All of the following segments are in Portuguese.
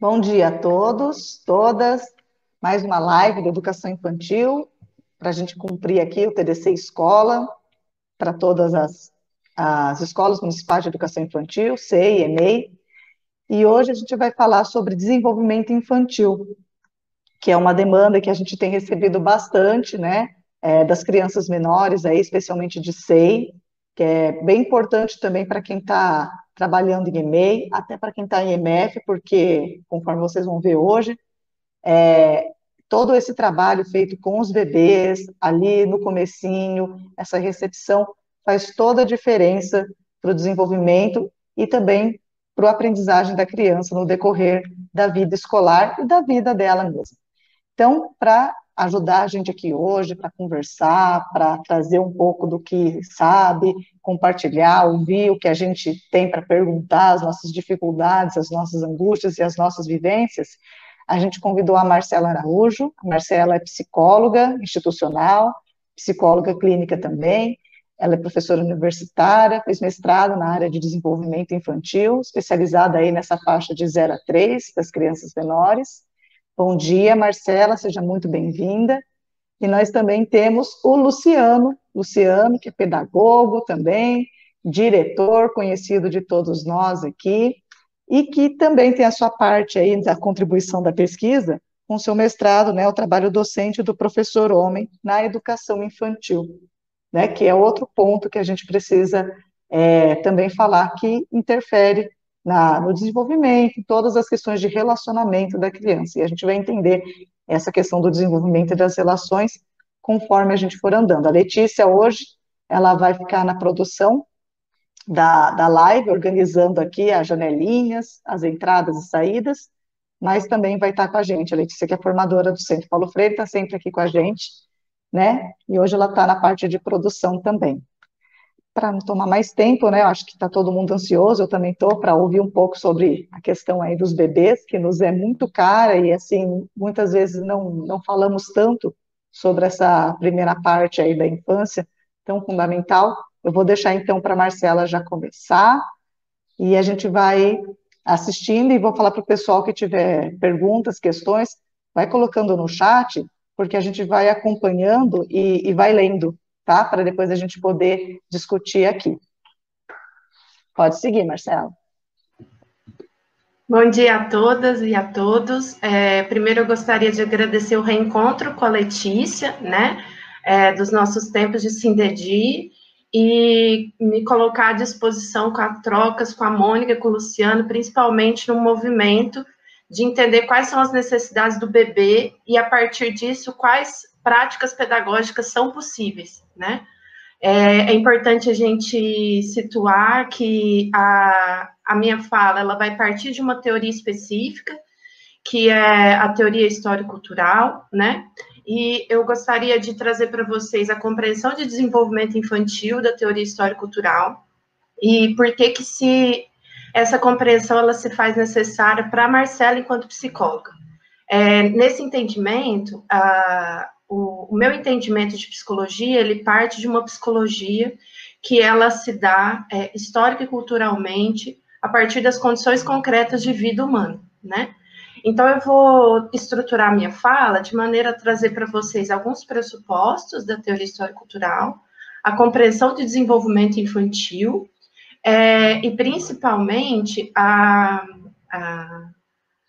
Bom dia a todos, todas. Mais uma live de educação infantil para a gente cumprir aqui o TDC Escola para todas as, as escolas municipais de educação infantil, CEI, EMEI. E hoje a gente vai falar sobre desenvolvimento infantil, que é uma demanda que a gente tem recebido bastante, né, é, das crianças menores, aí, especialmente de SEI, que é bem importante também para quem está trabalhando em EMEI, até para quem está em EMF, porque, conforme vocês vão ver hoje, é, todo esse trabalho feito com os bebês, ali no comecinho, essa recepção, faz toda a diferença para o desenvolvimento e também para a aprendizagem da criança no decorrer da vida escolar e da vida dela mesma. Então, para ajudar a gente aqui hoje para conversar, para trazer um pouco do que sabe, compartilhar, ouvir o que a gente tem para perguntar, as nossas dificuldades, as nossas angústias e as nossas vivências. A gente convidou a Marcela Araújo. A Marcela é psicóloga institucional, psicóloga clínica também. Ela é professora universitária, fez mestrado na área de desenvolvimento infantil, especializada aí nessa faixa de 0 a 3 das crianças menores Bom dia, Marcela, seja muito bem-vinda. E nós também temos o Luciano, Luciano, que é pedagogo também, diretor, conhecido de todos nós aqui, e que também tem a sua parte aí da contribuição da pesquisa, com seu mestrado, né, o trabalho docente do professor homem na educação infantil, né, que é outro ponto que a gente precisa é, também falar que interfere na, no desenvolvimento, todas as questões de relacionamento da criança. E a gente vai entender essa questão do desenvolvimento das relações conforme a gente for andando. A Letícia, hoje, ela vai ficar na produção da, da live, organizando aqui as janelinhas, as entradas e saídas, mas também vai estar com a gente. A Letícia, que é formadora do Centro Paulo Freire, está sempre aqui com a gente, né? E hoje ela está na parte de produção também para não tomar mais tempo, né? Eu acho que está todo mundo ansioso, eu também estou, para ouvir um pouco sobre a questão aí dos bebês, que nos é muito cara e, assim, muitas vezes não, não falamos tanto sobre essa primeira parte aí da infância, tão fundamental. Eu vou deixar, então, para a Marcela já começar, e a gente vai assistindo, e vou falar para o pessoal que tiver perguntas, questões, vai colocando no chat, porque a gente vai acompanhando e, e vai lendo tá? Para depois a gente poder discutir aqui. Pode seguir, Marcelo. Bom dia a todas e a todos. É, primeiro, eu gostaria de agradecer o reencontro com a Letícia, né, é, dos nossos tempos de Sindedi, e me colocar à disposição com as trocas com a Mônica, com o Luciano, principalmente no movimento de entender quais são as necessidades do bebê e, a partir disso, quais práticas pedagógicas são possíveis, né? É, é, importante a gente situar que a, a minha fala ela vai partir de uma teoria específica, que é a teoria histórico-cultural, né? E eu gostaria de trazer para vocês a compreensão de desenvolvimento infantil da teoria histórico-cultural e por que que se essa compreensão ela se faz necessária para Marcela enquanto psicóloga. É, nesse entendimento, a, o, o meu entendimento de psicologia, ele parte de uma psicologia que ela se dá é, histórica e culturalmente a partir das condições concretas de vida humana, né? Então, eu vou estruturar minha fala de maneira a trazer para vocês alguns pressupostos da teoria histórico-cultural, a compreensão de desenvolvimento infantil, é, e principalmente, a, a,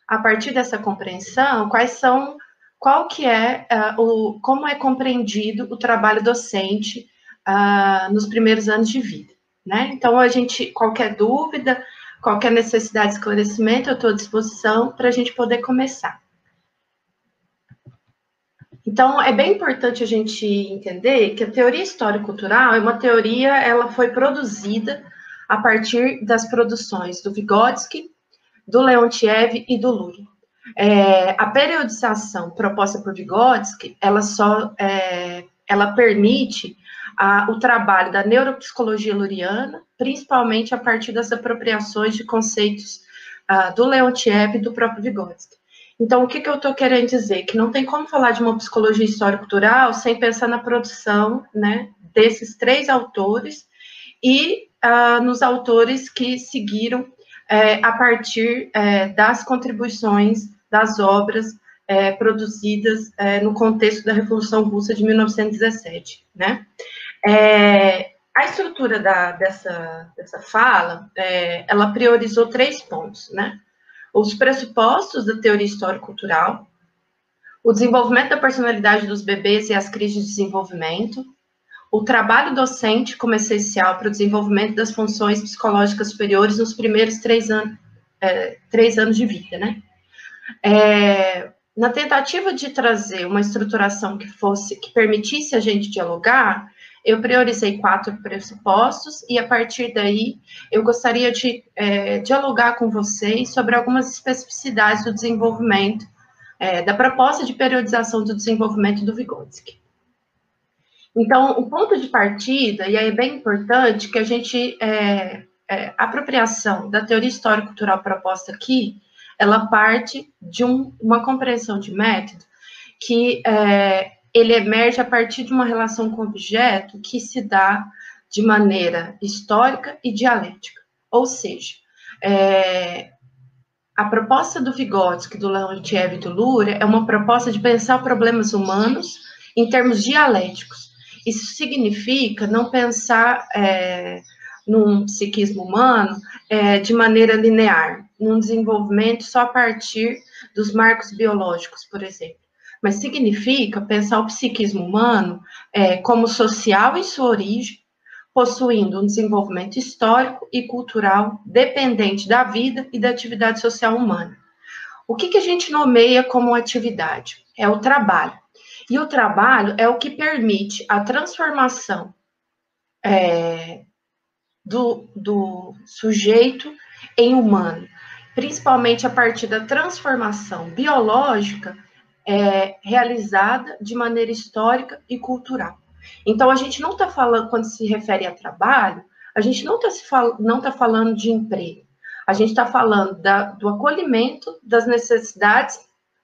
a partir dessa compreensão, quais são qual que é uh, o, como é compreendido o trabalho docente uh, nos primeiros anos de vida, né? Então, a gente, qualquer dúvida, qualquer necessidade de esclarecimento, eu estou à disposição para a gente poder começar. Então, é bem importante a gente entender que a teoria histórico-cultural é uma teoria, ela foi produzida a partir das produções do Vygotsky, do Leontiev e do Luria. É, a periodização proposta por Vygotsky, ela só é, ela permite a, o trabalho da neuropsicologia luriana, principalmente a partir das apropriações de conceitos uh, do Leontiev e do próprio Vygotsky. Então, o que, que eu estou querendo dizer? Que não tem como falar de uma psicologia histórico-cultural sem pensar na produção né, desses três autores e uh, nos autores que seguiram é, a partir é, das contribuições das obras é, produzidas é, no contexto da Revolução Russa de 1917, né? É, a estrutura da, dessa, dessa fala, é, ela priorizou três pontos, né? Os pressupostos da teoria histórico-cultural, o desenvolvimento da personalidade dos bebês e as crises de desenvolvimento, o trabalho docente como essencial para o desenvolvimento das funções psicológicas superiores nos primeiros três, an é, três anos de vida, né? É, na tentativa de trazer uma estruturação que fosse, que permitisse a gente dialogar, eu priorizei quatro pressupostos e a partir daí eu gostaria de é, dialogar com vocês sobre algumas especificidades do desenvolvimento, é, da proposta de periodização do desenvolvimento do Vygotsky. Então, o ponto de partida, e aí é bem importante que a gente, é, é, apropriação da teoria histórico-cultural proposta aqui, ela parte de um, uma compreensão de método que é, ele emerge a partir de uma relação com objeto que se dá de maneira histórica e dialética. Ou seja, é, a proposta do Vygotsky, do Leontiev e do Luria é uma proposta de pensar problemas humanos em termos dialéticos. Isso significa não pensar é, num psiquismo humano é, de maneira linear, num desenvolvimento só a partir dos marcos biológicos, por exemplo. Mas significa pensar o psiquismo humano é, como social em sua origem, possuindo um desenvolvimento histórico e cultural dependente da vida e da atividade social humana. O que, que a gente nomeia como atividade? É o trabalho. E o trabalho é o que permite a transformação é, do, do sujeito em humano, principalmente a partir da transformação biológica é, realizada de maneira histórica e cultural. Então, a gente não está falando, quando se refere a trabalho, a gente não está tá falando de emprego, a gente está falando da, do acolhimento das necessidades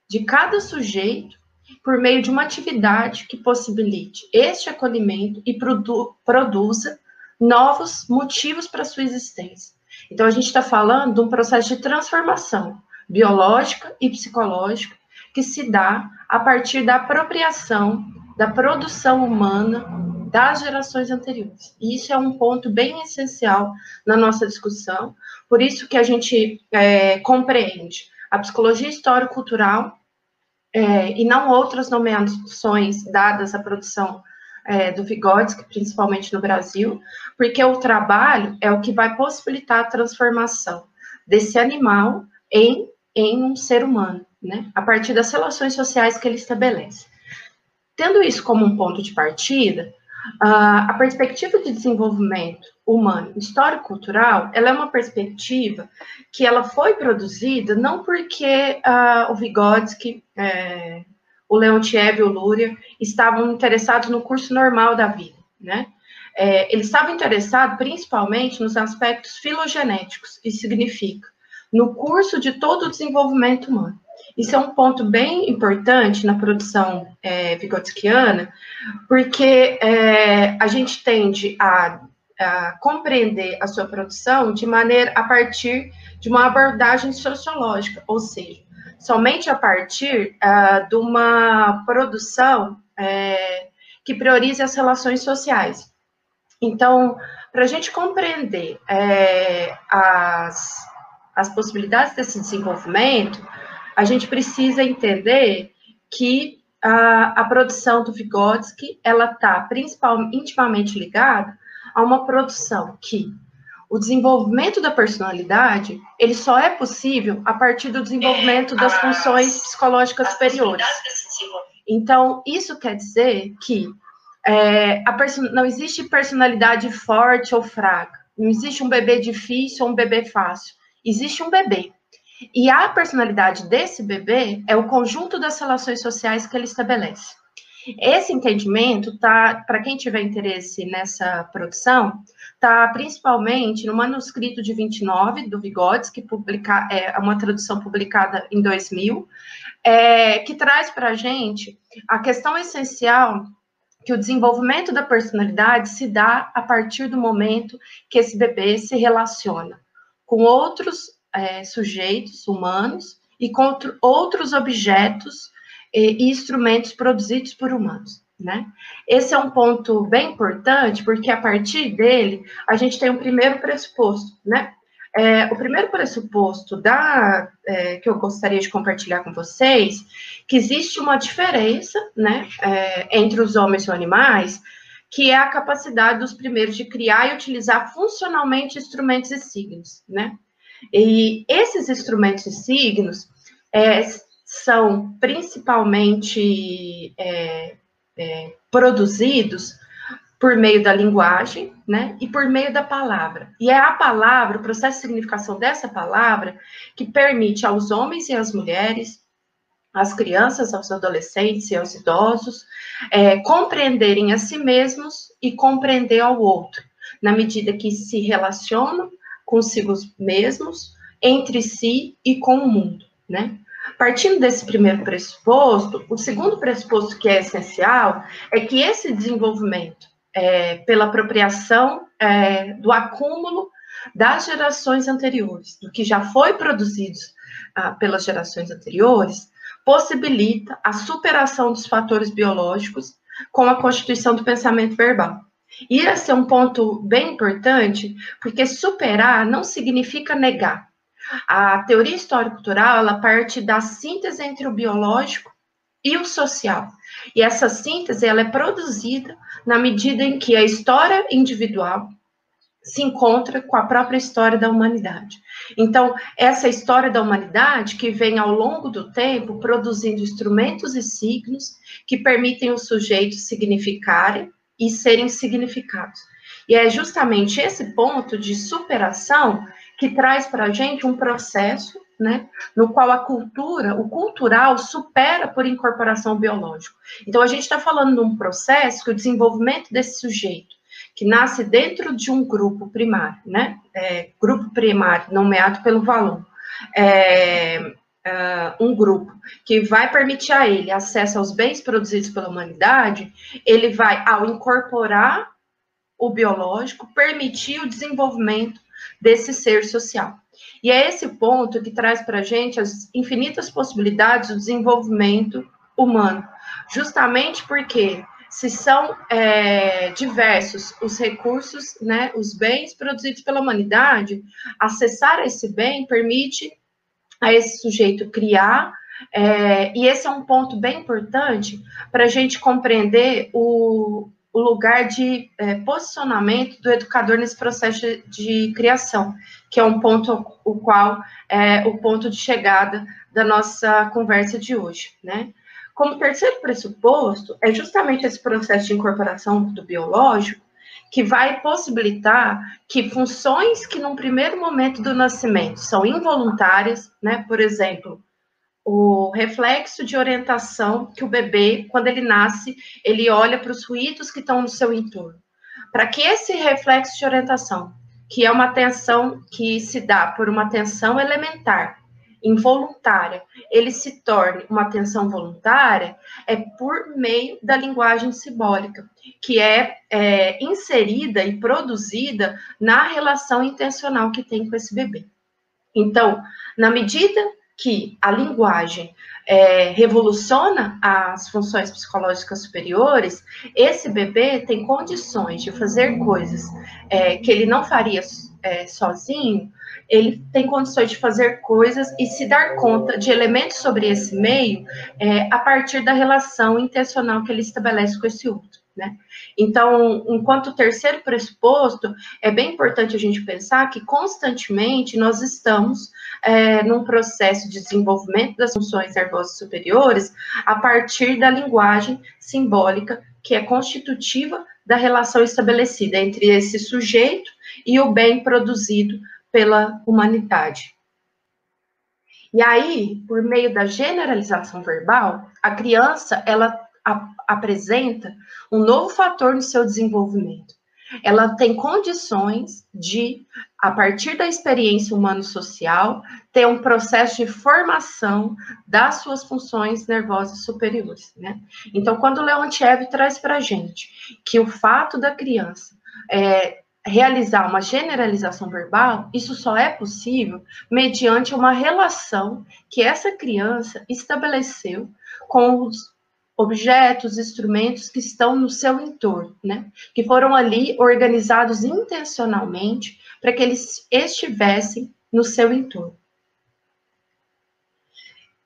de cada sujeito por meio de uma atividade que possibilite este acolhimento e produ produza novos motivos para sua existência. Então, a gente está falando de um processo de transformação biológica e psicológica que se dá a partir da apropriação da produção humana das gerações anteriores. E isso é um ponto bem essencial na nossa discussão, por isso que a gente é, compreende a psicologia histórico-cultural é, e não outras nomeações dadas à produção é, do Vygotsky, principalmente no Brasil, porque o trabalho é o que vai possibilitar a transformação desse animal em, em um ser humano, né? A partir das relações sociais que ele estabelece. Tendo isso como um ponto de partida, a perspectiva de desenvolvimento humano histórico-cultural, ela é uma perspectiva que ela foi produzida não porque uh, o Vygotsky é, o Leontiev e o Luria estavam interessados no curso normal da vida, né? É, eles estavam interessados principalmente nos aspectos filogenéticos, isso significa no curso de todo o desenvolvimento humano. Isso é um ponto bem importante na produção é, vigotskiana, porque é, a gente tende a, a, compreender a sua produção de maneira a partir de uma abordagem sociológica, ou seja, somente a partir uh, de uma produção é, que priorize as relações sociais. Então, para a gente compreender é, as, as possibilidades desse desenvolvimento, a gente precisa entender que a, a produção do Vygotsky, ela está principalmente intimamente ligada a uma produção que o desenvolvimento da personalidade, ele só é possível a partir do desenvolvimento das funções psicológicas superiores. Então, isso quer dizer que é, não existe personalidade forte ou fraca. Não existe um bebê difícil ou um bebê fácil. Existe um bebê. E a personalidade desse bebê é o conjunto das relações sociais que ele estabelece. Esse entendimento tá, para quem tiver interesse nessa produção, está principalmente no manuscrito de 29 do Vygotsky, que publica, é uma tradução publicada em 2000, é, que traz para a gente a questão essencial que o desenvolvimento da personalidade se dá a partir do momento que esse bebê se relaciona com outros é, sujeitos humanos e contra outros objetos e instrumentos produzidos por humanos. Né? Esse é um ponto bem importante, porque a partir dele a gente tem um primeiro pressuposto, né? É, o primeiro pressuposto da, é, que eu gostaria de compartilhar com vocês, que existe uma diferença, né, é, entre os homens e os animais, que é a capacidade dos primeiros de criar e utilizar funcionalmente instrumentos e signos, né? E esses instrumentos e signos é, são principalmente é, é, produzidos por meio da linguagem, né, e por meio da palavra. E é a palavra, o processo de significação dessa palavra, que permite aos homens e às mulheres, às crianças, aos adolescentes e aos idosos, é, compreenderem a si mesmos e compreender ao outro, na medida que se relacionam consigo mesmos, entre si e com o mundo, né? Partindo desse primeiro pressuposto, o segundo pressuposto que é essencial é que esse desenvolvimento é, pela apropriação é, do acúmulo das gerações anteriores, do que já foi produzido ah, pelas gerações anteriores, possibilita a superação dos fatores biológicos com a constituição do pensamento verbal. E esse é um ponto bem importante, porque superar não significa negar. A teoria histórico-cultural, ela parte da síntese entre o biológico e o social. E essa síntese, ela é produzida na medida em que a história individual se encontra com a própria história da humanidade. Então, essa história da humanidade que vem ao longo do tempo produzindo instrumentos e signos que permitem os sujeitos significarem e serem significados. E é justamente esse ponto de superação que traz para a gente um processo, né, no qual a cultura, o cultural, supera por incorporação biológica. Então, a gente está falando de um processo que o desenvolvimento desse sujeito, que nasce dentro de um grupo primário, né, é, grupo primário nomeado pelo Valon, é, uh, um grupo que vai permitir a ele acesso aos bens produzidos pela humanidade, ele vai, ao incorporar o biológico, permitir o desenvolvimento desse ser social. E é esse ponto que traz para a gente as infinitas possibilidades do desenvolvimento humano, justamente porque se são é, diversos os recursos, né, os bens produzidos pela humanidade, acessar esse bem permite a esse sujeito criar, é, e esse é um ponto bem importante para a gente compreender o, o lugar de é, posicionamento do educador nesse processo de, de, criação, que é um ponto o qual é o ponto de chegada da nossa conversa de hoje, né? Como terceiro pressuposto, é justamente esse processo de incorporação do biológico que vai possibilitar que funções que num primeiro momento do nascimento são involuntárias, né? Por exemplo, o reflexo de orientação que o bebê, quando ele nasce, ele olha para os ruídos que estão no seu entorno. Para que esse reflexo de orientação, que é uma atenção que se dá por uma atenção elementar, involuntária, ele se torne uma atenção voluntária, é por meio da linguagem simbólica, que é, é inserida e produzida na relação intencional que tem com esse bebê. Então, na medida que a linguagem é, revoluciona as funções psicológicas superiores, esse bebê tem condições de fazer coisas é, que ele não faria é, sozinho, ele tem condições de fazer coisas e se dar conta de elementos sobre esse meio é, a partir da relação intencional que ele estabelece com esse outro. Né? Então, enquanto terceiro pressuposto, é bem importante a gente pensar que constantemente nós estamos é, num processo de desenvolvimento das funções nervosas superiores a partir da linguagem simbólica que é constitutiva da relação estabelecida entre esse sujeito e o bem produzido pela humanidade. E aí, por meio da generalização verbal, a criança ela apresenta um novo fator no seu desenvolvimento. Ela tem condições de, a partir da experiência humano-social, ter um processo de formação das suas funções nervosas superiores. Né? Então, quando Leontiev traz para a gente que o fato da criança é, realizar uma generalização verbal, isso só é possível mediante uma relação que essa criança estabeleceu com os objetos, instrumentos que estão no seu entorno, né? Que foram ali organizados intencionalmente para que eles estivessem no seu entorno.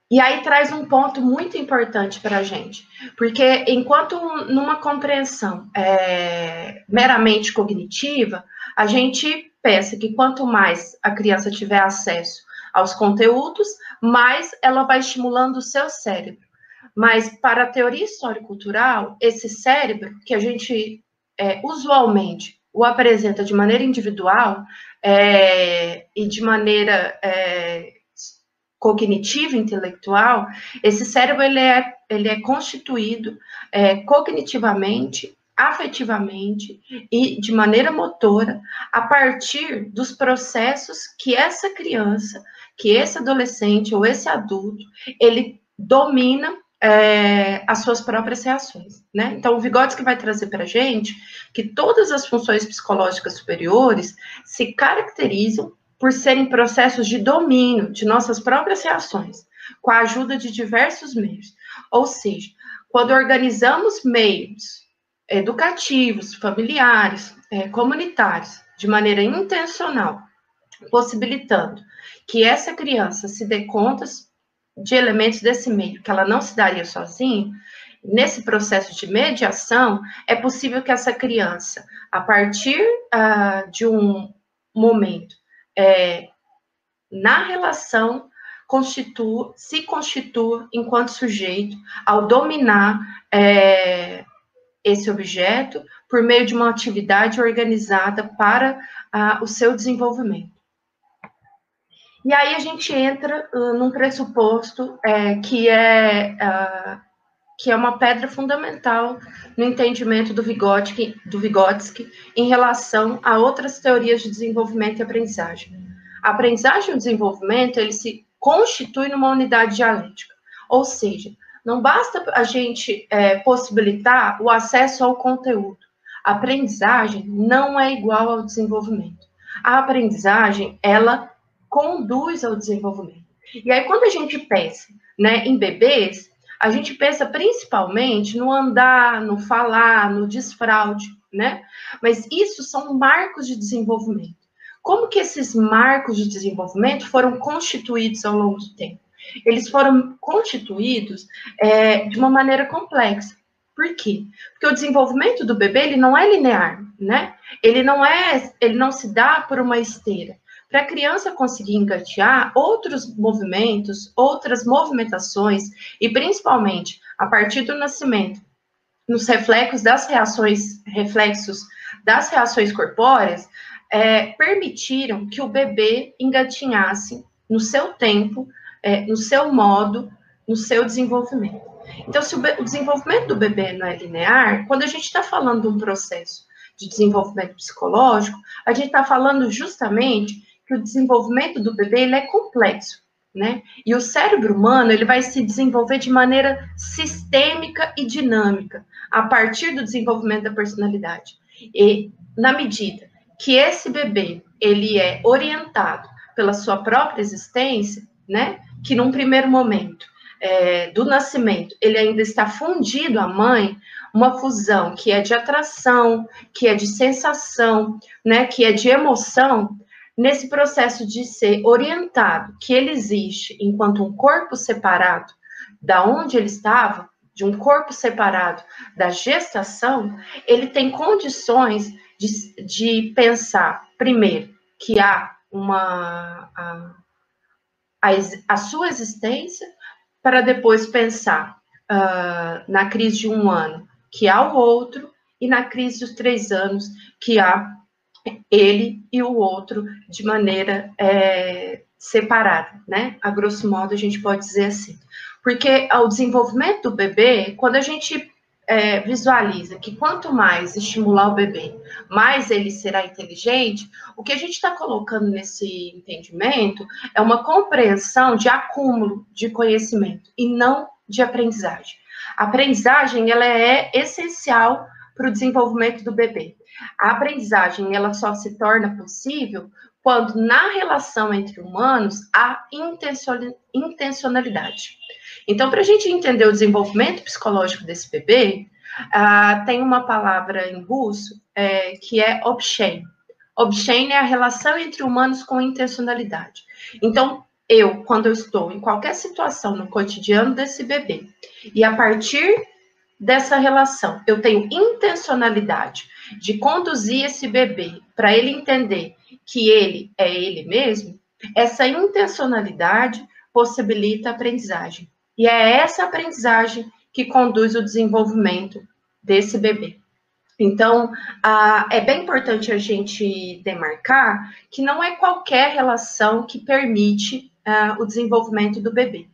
E aí traz um ponto muito importante para a gente, porque enquanto numa compreensão é, meramente cognitiva, a gente pensa que quanto mais a criança tiver acesso aos conteúdos, mais ela vai estimulando o seu cérebro. Mas para a teoria histórico-cultural, esse cérebro, que a gente é, usualmente o apresenta de maneira individual é, e de maneira é, cognitiva, intelectual, esse cérebro ele é, ele é constituído é, cognitivamente, afetivamente e de maneira motora a partir dos processos que essa criança, que esse adolescente ou esse adulto, ele domina é, as suas próprias reações, né? Então, o Vygotsky vai trazer para a gente que todas as funções psicológicas superiores se caracterizam por serem processos de domínio de nossas próprias reações, com a ajuda de diversos meios. Ou seja, quando organizamos meios educativos, familiares, é, comunitários, de maneira intencional, possibilitando que essa criança se dê conta de elementos desse meio, que ela não se daria sozinha, nesse processo de mediação, é possível que essa criança, a partir uh, de um momento é, na relação, constitua, se constitua enquanto sujeito ao dominar é, esse objeto por meio de uma atividade organizada para uh, o seu desenvolvimento. E aí a gente entra uh, num pressuposto é, que é uh, que é uma pedra fundamental no entendimento do Vygotsky, do Vygotsky em relação a outras teorias de desenvolvimento e aprendizagem. A aprendizagem e o desenvolvimento ele se constitui numa unidade dialética, ou seja, não basta a gente é, possibilitar o acesso ao conteúdo. A aprendizagem não é igual ao desenvolvimento. A aprendizagem ela conduz ao desenvolvimento. E aí, quando a gente pensa né, em bebês, a gente pensa principalmente no andar, no falar, no desfraude, né? Mas isso são marcos de desenvolvimento. Como que esses marcos de desenvolvimento foram constituídos ao longo do tempo? Eles foram constituídos é, de uma maneira complexa. Por quê? Porque o desenvolvimento do bebê ele não é linear, né? Ele não é, ele não se dá por uma esteira para a criança conseguir engatear outros movimentos, outras movimentações, e principalmente a partir do nascimento, nos reflexos das reações, reflexos das reações corpóreas, é, permitiram que o bebê engatinhasse no seu tempo, é, no seu modo, no seu desenvolvimento. Então, se o, o desenvolvimento do bebê não é linear, quando a gente está falando de um processo de desenvolvimento psicológico, a gente está falando justamente que o desenvolvimento do bebê ele é complexo, né? E o cérebro humano ele vai se desenvolver de maneira sistêmica e dinâmica a partir do desenvolvimento da personalidade. E na medida que esse bebê ele é orientado pela sua própria existência, né? Que num primeiro momento é, do nascimento ele ainda está fundido à mãe, uma fusão que é de atração, que é de sensação, né? Que é de emoção nesse processo de ser orientado que ele existe enquanto um corpo separado da onde ele estava, de um corpo separado da gestação, ele tem condições de, de pensar, primeiro, que há uma a, a, a sua existência, para depois pensar uh, na crise de um ano, que há o outro, e na crise dos três anos, que há ele e o outro de maneira é, separada, né? A grosso modo, a gente pode dizer assim. Porque ao desenvolvimento do bebê, quando a gente é, visualiza que quanto mais estimular o bebê, mais ele será inteligente, o que a gente está colocando nesse entendimento é uma compreensão de acúmulo de conhecimento e não de aprendizagem. A aprendizagem ela é essencial para o desenvolvimento do bebê. A aprendizagem ela só se torna possível quando na relação entre humanos há intencionalidade. Então, para a gente entender o desenvolvimento psicológico desse bebê, uh, tem uma palavra em russo é, que é obshen. Obshen é a relação entre humanos com intencionalidade. Então, eu, quando eu estou em qualquer situação no cotidiano desse bebê, e a partir dessa relação eu tenho intencionalidade de conduzir esse bebê para ele entender que ele é ele mesmo, essa intencionalidade possibilita a aprendizagem. E é essa aprendizagem que conduz o desenvolvimento desse bebê. Então, é bem importante a gente demarcar que não é qualquer relação que permite o desenvolvimento do bebê.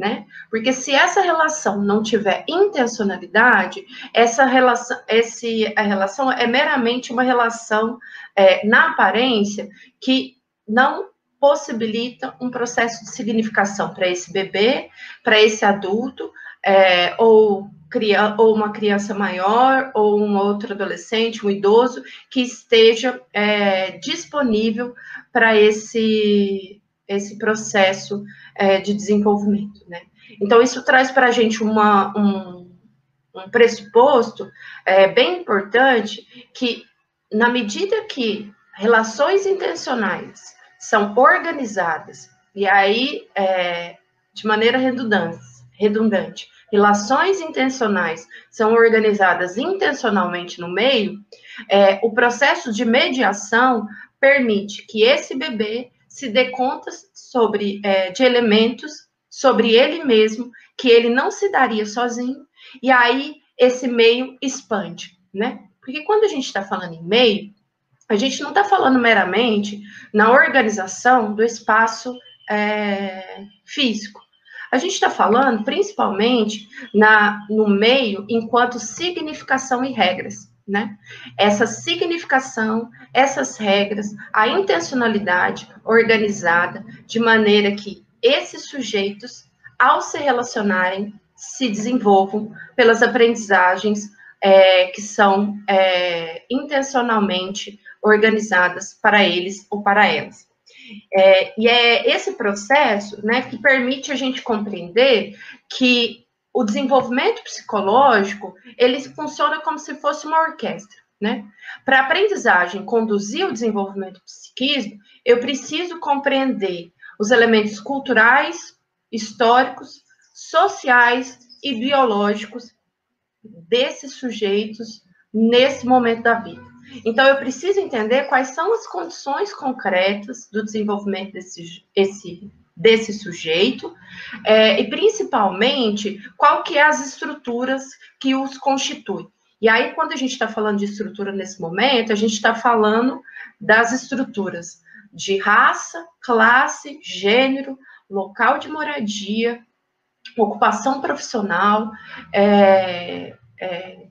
Né? Porque se essa relação não tiver intencionalidade, essa relação, esse, a relação é meramente uma relação é, na aparência que não possibilita um processo de significação para esse bebê, para esse adulto, é, ou, ou, uma criança maior, ou um outro adolescente, um idoso, que esteja é, disponível para esse, esse processo é, de desenvolvimento, né? Então, isso traz para a gente uma, um, um pressuposto é, bem importante que, na medida que relações intencionais são organizadas, e aí, é, de maneira redundante, redundante, relações intencionais são organizadas intencionalmente no meio, é, o processo de mediação permite que esse bebê se dê conta sobre é, de elementos sobre ele mesmo que ele não se daria sozinho e aí esse meio expande, né? Porque quando a gente está falando em meio, a gente não está falando meramente na organização do espaço é, físico. A gente está falando principalmente na, no meio enquanto significação e regras né? Essa significação, essas regras, a intencionalidade organizada de maneira que esses sujeitos, ao se relacionarem, se desenvolvam pelas aprendizagens é, que são é, intencionalmente organizadas para eles ou para elas. É, e é esse processo né, que permite a gente compreender que o desenvolvimento psicológico, ele funciona como se fosse uma orquestra, né? Para a aprendizagem conduzir o desenvolvimento psiquismo, eu preciso compreender os elementos culturais, históricos, sociais e biológicos desses sujeitos nesse momento da vida. Então, eu preciso entender quais são as condições concretas do desenvolvimento desse esse desse sujeito, é, e principalmente qual que é as estruturas que os constituem. E aí, quando a gente está falando de estrutura nesse momento, a gente está falando das estruturas de raça, classe, gênero, local de moradia, ocupação profissional, é, é,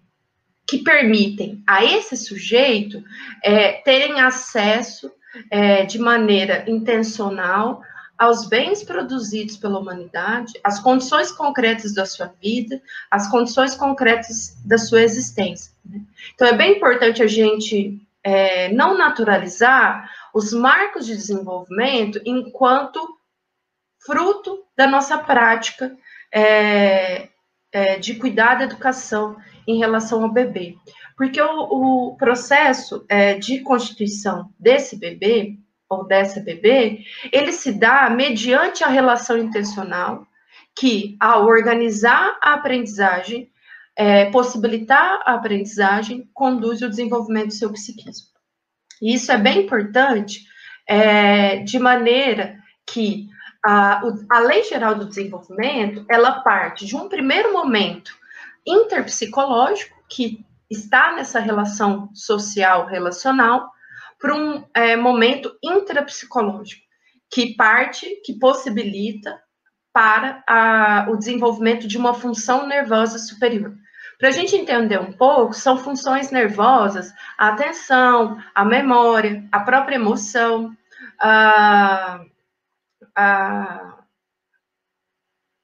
que permitem a esse sujeito é, terem acesso é, de maneira intencional aos bens produzidos pela humanidade, às condições concretas da sua vida, às condições concretas da sua existência. Né? Então, é bem importante a gente é, não naturalizar os marcos de desenvolvimento enquanto fruto da nossa prática é, é, de cuidar da educação em relação ao bebê. Porque o, o processo é, de constituição desse bebê ou dessa bebê, ele se dá mediante a relação intencional, que, ao organizar a aprendizagem, é, possibilitar a aprendizagem, conduz o desenvolvimento do seu psiquismo. E isso é bem importante, é, de maneira que a, a Lei Geral do Desenvolvimento, ela parte de um primeiro momento interpsicológico, que está nessa relação social relacional, para um é, momento intrapsicológico, que parte, que possibilita para a, o desenvolvimento de uma função nervosa superior. Para a gente entender um pouco, são funções nervosas a atenção, a memória, a própria emoção, a, a,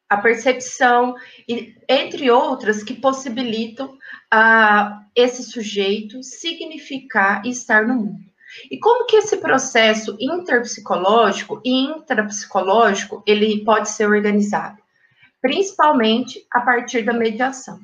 a percepção, e, entre outras, que possibilitam a esse sujeito significar e estar no mundo. E como que esse processo interpsicológico e intrapsicológico ele pode ser organizado? Principalmente a partir da mediação.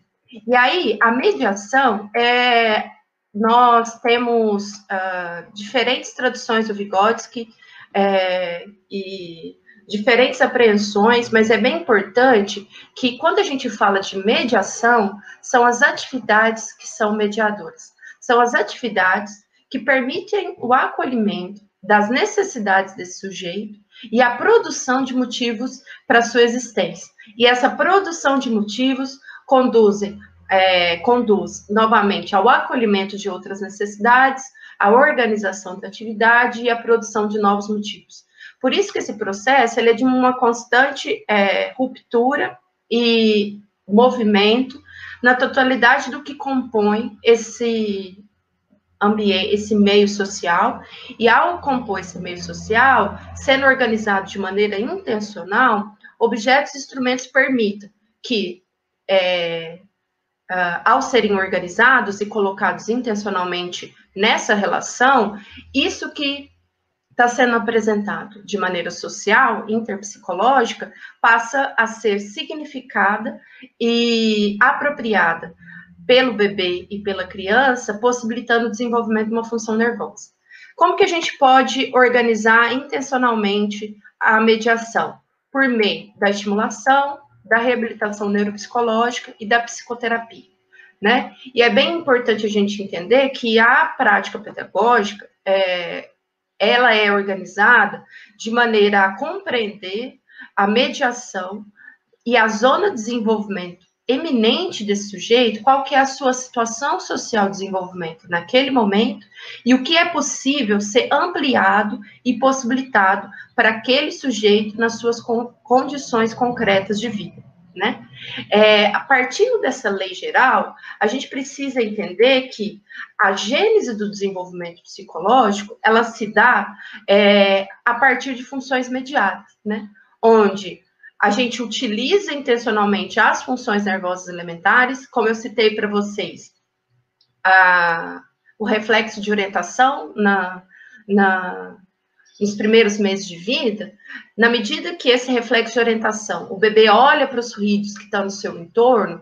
E aí, a mediação é. Nós temos uh, diferentes traduções do Vygotsky é, e diferentes apreensões, mas é bem importante que quando a gente fala de mediação, são as atividades que são mediadoras. São as atividades que permitem o acolhimento das necessidades desse sujeito e a produção de motivos para sua existência. E essa produção de motivos conduzem, é, conduz novamente ao acolhimento de outras necessidades, à organização da atividade e à produção de novos motivos. Por isso que esse processo ele é de uma constante é, ruptura e movimento na totalidade do que compõe esse ambiente, esse meio social, e ao compor esse meio social, sendo organizado de maneira intencional, objetos e instrumentos permitam que, é, uh, ao serem organizados e colocados intencionalmente nessa relação, isso que está sendo apresentado de maneira social, interpsicológica, passa a ser significada e apropriada pelo bebê e pela criança, possibilitando o desenvolvimento de uma função nervosa. Como que a gente pode organizar intencionalmente a mediação? Por meio da estimulação, da reabilitação neuropsicológica e da psicoterapia, né? E é bem importante a gente entender que a prática pedagógica, é, ela é organizada de maneira a compreender a mediação e a zona de desenvolvimento eminente desse sujeito, qual que é a sua situação social de desenvolvimento naquele momento e o que é possível ser ampliado e possibilitado para aquele sujeito nas suas condições concretas de vida. Né? É, a partir dessa lei geral, a gente precisa entender que a gênese do desenvolvimento psicológico ela se dá é, a partir de funções mediadas, né? onde a gente utiliza intencionalmente as funções nervosas elementares, como eu citei para vocês, a, o reflexo de orientação na, na, nos primeiros meses de vida, na medida que esse reflexo de orientação, o bebê olha para os ruídos que estão no seu entorno,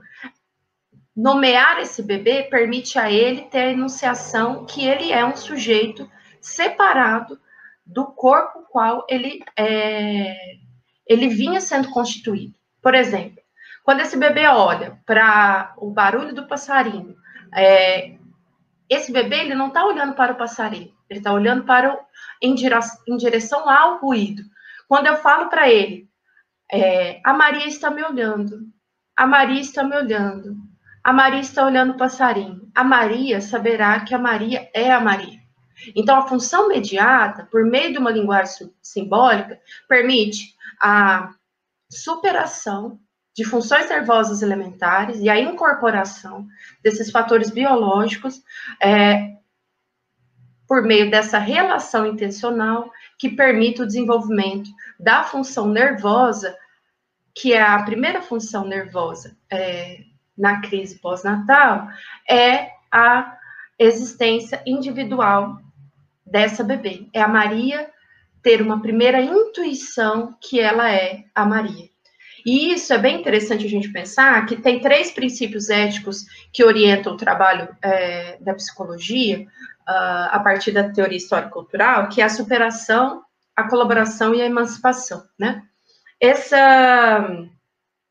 nomear esse bebê permite a ele ter a enunciação que ele é um sujeito separado do corpo qual ele é, ele vinha sendo constituído. Por exemplo, quando esse bebê olha para o barulho do passarinho, é, esse bebê ele não está olhando para o passarinho, ele está olhando para o, em, direção, em, direção ao ruído. Quando eu falo para ele, é, a Maria está me olhando, a Maria está me olhando, a Maria está olhando o passarinho. A Maria saberá que a Maria é a Maria. Então, a função mediata, por meio de uma linguagem simbólica, permite a superação de funções nervosas elementares e a incorporação desses fatores biológicos é, por meio dessa relação intencional que permite o desenvolvimento da função nervosa, que é a primeira função nervosa é, na crise pós-natal, é a existência individual dessa bebê. É a Maria ter uma primeira intuição que ela é a Maria. E isso é bem interessante a gente pensar que tem três princípios éticos que orientam o trabalho é, da psicologia uh, a partir da teoria histórico-cultural, que é a superação, a colaboração e a emancipação, né? Essa,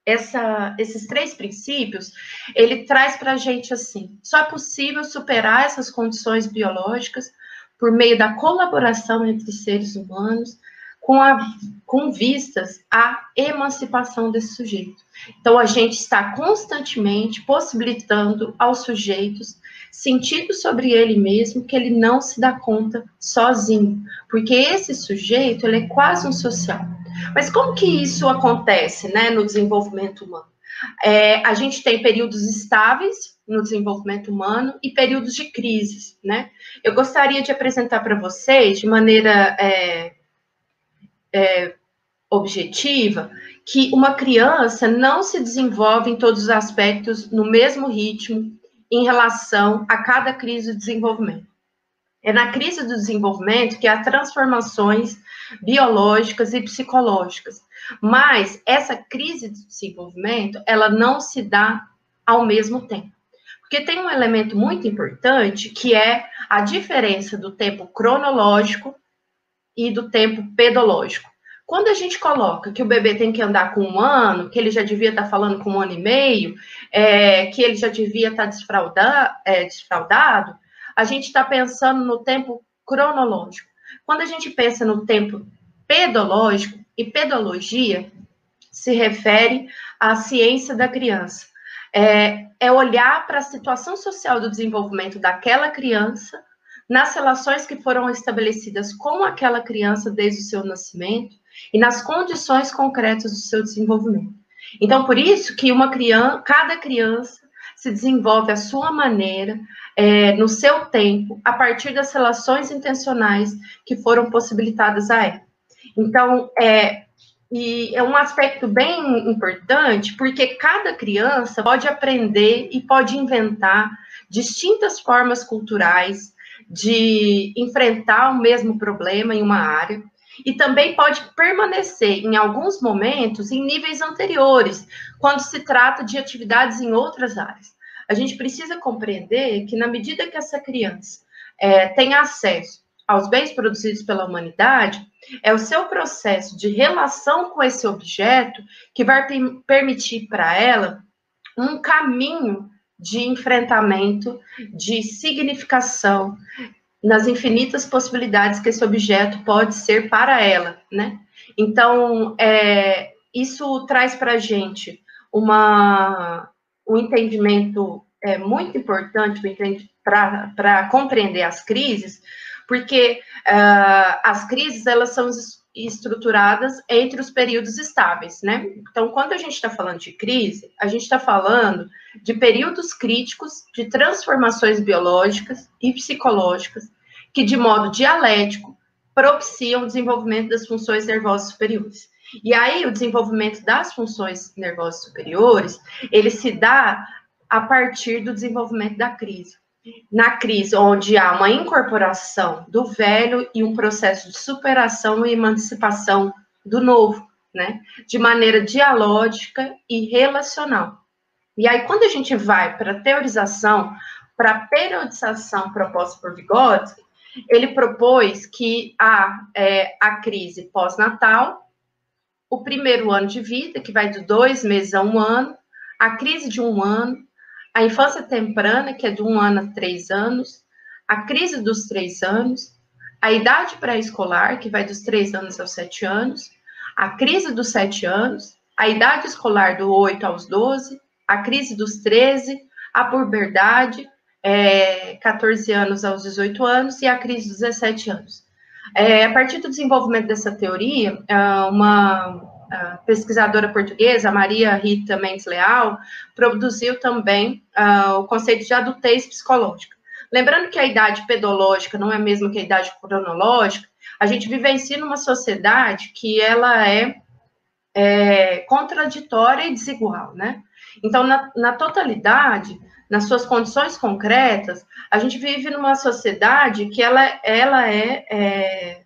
essa, esses três princípios, ele traz para a gente assim, só é possível superar essas condições biológicas por meio da colaboração entre seres humanos, com, a, com vistas à emancipação desse sujeito. Então, a gente está constantemente possibilitando aos sujeitos sentido sobre ele mesmo que ele não se dá conta sozinho, porque esse sujeito ele é quase um social. Mas como que isso acontece, né, no desenvolvimento humano? É, a gente tem períodos estáveis no desenvolvimento humano e períodos de crises, né? Eu gostaria de apresentar para vocês, de maneira é, é, objetiva, que uma criança não se desenvolve em todos os aspectos no mesmo ritmo em relação a cada crise de desenvolvimento. É na crise do desenvolvimento que há transformações biológicas e psicológicas. Mas essa crise de desenvolvimento, ela não se dá ao mesmo tempo. Porque tem um elemento muito importante que é a diferença do tempo cronológico e do tempo pedológico. Quando a gente coloca que o bebê tem que andar com um ano, que ele já devia estar falando com um ano e meio, é, que ele já devia estar desfraudado, é, desfraudado a gente está pensando no tempo cronológico. Quando a gente pensa no tempo pedológico, e pedologia se refere à ciência da criança, é, é olhar para a situação social do desenvolvimento daquela criança nas relações que foram estabelecidas com aquela criança desde o seu nascimento e nas condições concretas do seu desenvolvimento. Então, por isso que uma criança, cada criança se desenvolve à sua maneira, é, no seu tempo, a partir das relações intencionais que foram possibilitadas a ela. Então, é, e é um aspecto bem importante, porque cada criança pode aprender e pode inventar distintas formas culturais de enfrentar o mesmo problema em uma área, e também pode permanecer em alguns momentos em níveis anteriores, quando se trata de atividades em outras áreas. A gente precisa compreender que, na medida que essa criança é, tem acesso aos bens produzidos pela humanidade, é o seu processo de relação com esse objeto que vai permitir para ela um caminho de enfrentamento, de significação, nas infinitas possibilidades que esse objeto pode ser para ela, né? Então, é, isso traz para a gente uma, um entendimento é, muito importante para compreender as crises, porque uh, as crises elas são estruturadas entre os períodos estáveis, né? Então, quando a gente está falando de crise, a gente está falando de períodos críticos de transformações biológicas e psicológicas que, de modo dialético, propiciam o desenvolvimento das funções nervosas superiores. E aí, o desenvolvimento das funções nervosas superiores, ele se dá a partir do desenvolvimento da crise na crise, onde há uma incorporação do velho e um processo de superação e emancipação do novo, né? De maneira dialógica e relacional. E aí, quando a gente vai para a teorização, para a periodização proposta por Vygotsky, ele propôs que há é, a crise pós-natal, o primeiro ano de vida, que vai de dois meses a um ano, a crise de um ano, a infância temprana, que é de um ano a três anos, a crise dos três anos, a idade pré-escolar, que vai dos três anos aos sete anos, a crise dos sete anos, a idade escolar do 8 aos 12, a crise dos 13, a puberdade, é, 14 anos aos 18 anos, e a crise dos 17 anos. É, a partir do desenvolvimento dessa teoria, é, uma pesquisadora portuguesa, Maria Rita Mendes Leal, produziu também uh, o conceito de adultez psicológica. Lembrando que a idade pedológica não é a mesma que a idade cronológica, a gente vivencia numa sociedade que ela é, é contraditória e desigual, né? Então, na, na totalidade, nas suas condições concretas, a gente vive numa sociedade que ela, ela é, é,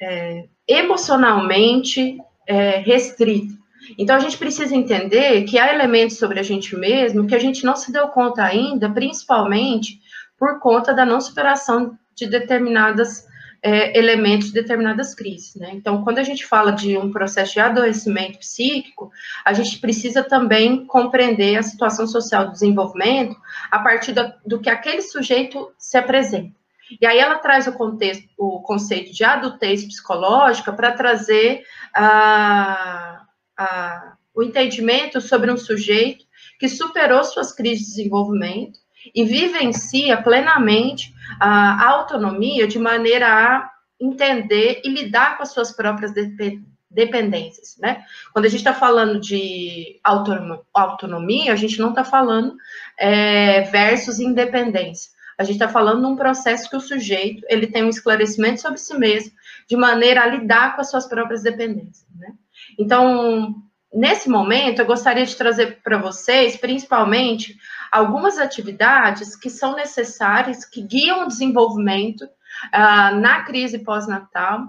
é emocionalmente é, restrita. Então, a gente precisa entender que há elementos sobre a gente mesmo que a gente não se deu conta ainda, principalmente por conta da não superação de determinados é, elementos de determinadas crises. Né? Então, quando a gente fala de um processo de adoecimento psíquico, a gente precisa também compreender a situação social do desenvolvimento a partir do, do que aquele sujeito se apresenta. E aí ela traz o contexto, o conceito de adultez psicológica para trazer a, a, o entendimento sobre um sujeito que superou suas crises de desenvolvimento e vivencia plenamente a autonomia de maneira a entender e lidar com as suas próprias dependências, né? Quando a gente está falando de autonomia, a gente não está falando é, versus independência. A gente está falando de um processo que o sujeito ele tem um esclarecimento sobre si mesmo, de maneira a lidar com as suas próprias dependências. Né? Então, nesse momento, eu gostaria de trazer para vocês, principalmente, algumas atividades que são necessárias, que guiam o desenvolvimento uh, na crise pós-natal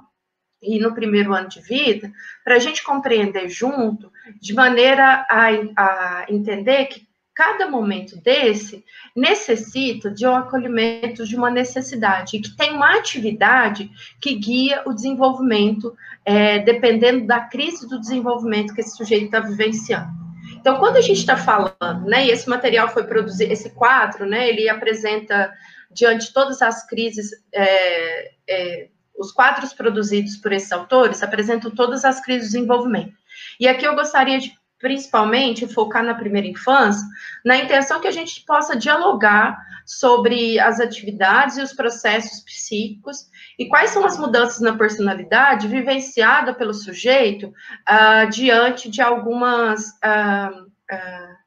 e no primeiro ano de vida, para a gente compreender junto, de maneira a, a entender que cada momento desse necessita de um acolhimento de uma necessidade, que tem uma atividade que guia o desenvolvimento, é, dependendo da crise do desenvolvimento que esse sujeito está vivenciando. Então, quando a gente está falando, né, e esse material foi produzido, esse quadro, né, ele apresenta, diante de todas as crises, é, é, os quadros produzidos por esses autores apresentam todas as crises do desenvolvimento. E aqui eu gostaria de principalmente focar na primeira infância, na intenção que a gente possa dialogar sobre as atividades e os processos psíquicos e quais são as mudanças na personalidade vivenciada pelo sujeito uh, diante de algumas uh, uh,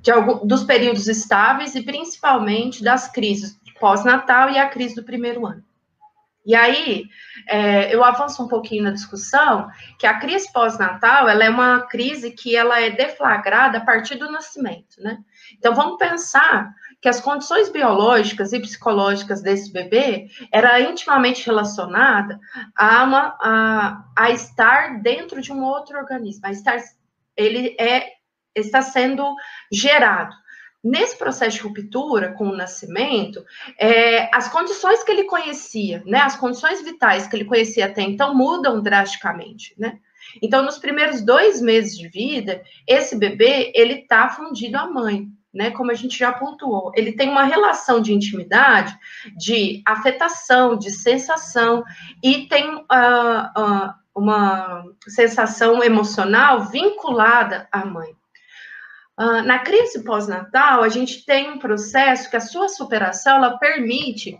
de algum, dos períodos estáveis e principalmente das crises pós-natal e a crise do primeiro ano. E aí, é, eu avanço um pouquinho na discussão, que a crise pós-natal, ela é uma crise que ela é deflagrada a partir do nascimento, né? Então, vamos pensar que as condições biológicas e psicológicas desse bebê era intimamente relacionada a, uma, a, a estar dentro de um outro organismo, a estar, ele é, está sendo gerado. Nesse processo de ruptura com o nascimento, é, as condições que ele conhecia, né, as condições vitais que ele conhecia até então mudam drasticamente, né? Então, nos primeiros dois meses de vida, esse bebê ele está fundido à mãe, né? Como a gente já pontuou, ele tem uma relação de intimidade, de afetação, de sensação e tem uh, uh, uma sensação emocional vinculada à mãe. Uh, na crise pós-natal, a gente tem um processo que a sua superação ela permite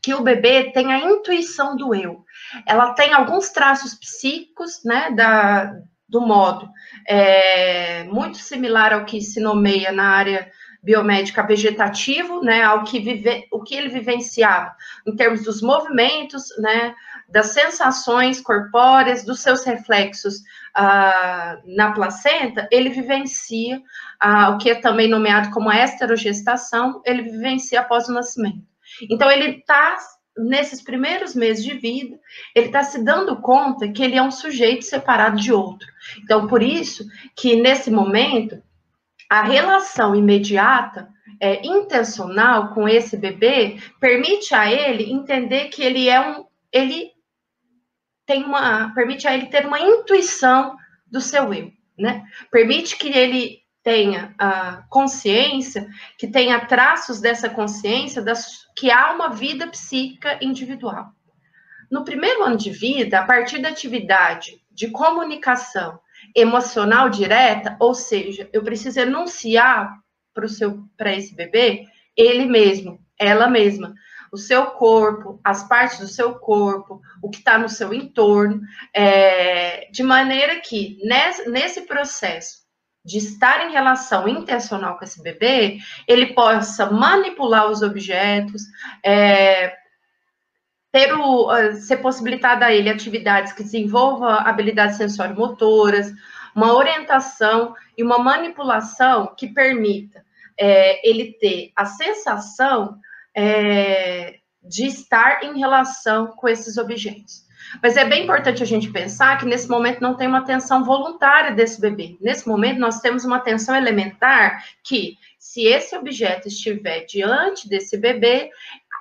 que o bebê tenha a intuição do eu. Ela tem alguns traços psíquicos, né, da, do modo é, muito similar ao que se nomeia na área biomédica vegetativo, né, ao que vive, o que ele vivenciava em termos dos movimentos, né, das sensações corpóreas, dos seus reflexos na placenta, ele vivencia uh, o que é também nomeado como esterogestação, ele vivencia após o nascimento. Então, ele está, nesses primeiros meses de vida, ele está se dando conta que ele é um sujeito separado de outro. Então, por isso que, nesse momento, a relação imediata é, intencional com esse bebê permite a ele entender que ele é um ele tem uma permite a ele ter uma intuição do seu eu, né? Permite que ele tenha a consciência, que tenha traços dessa consciência, das, que há uma vida psíquica individual. No primeiro ano de vida, a partir da atividade de comunicação emocional direta, ou seja, eu preciso enunciar para esse bebê ele mesmo, ela mesma, o seu corpo, as partes do seu corpo, o que está no seu entorno, é, de maneira que nesse, nesse processo de estar em relação intencional com esse bebê, ele possa manipular os objetos, é, ter o, ser possibilitada a ele atividades que desenvolvam habilidades sensório-motoras, uma orientação e uma manipulação que permita é, ele ter a sensação é, de estar em relação com esses objetos. Mas é bem importante a gente pensar que nesse momento não tem uma atenção voluntária desse bebê. Nesse momento nós temos uma atenção elementar que, se esse objeto estiver diante desse bebê,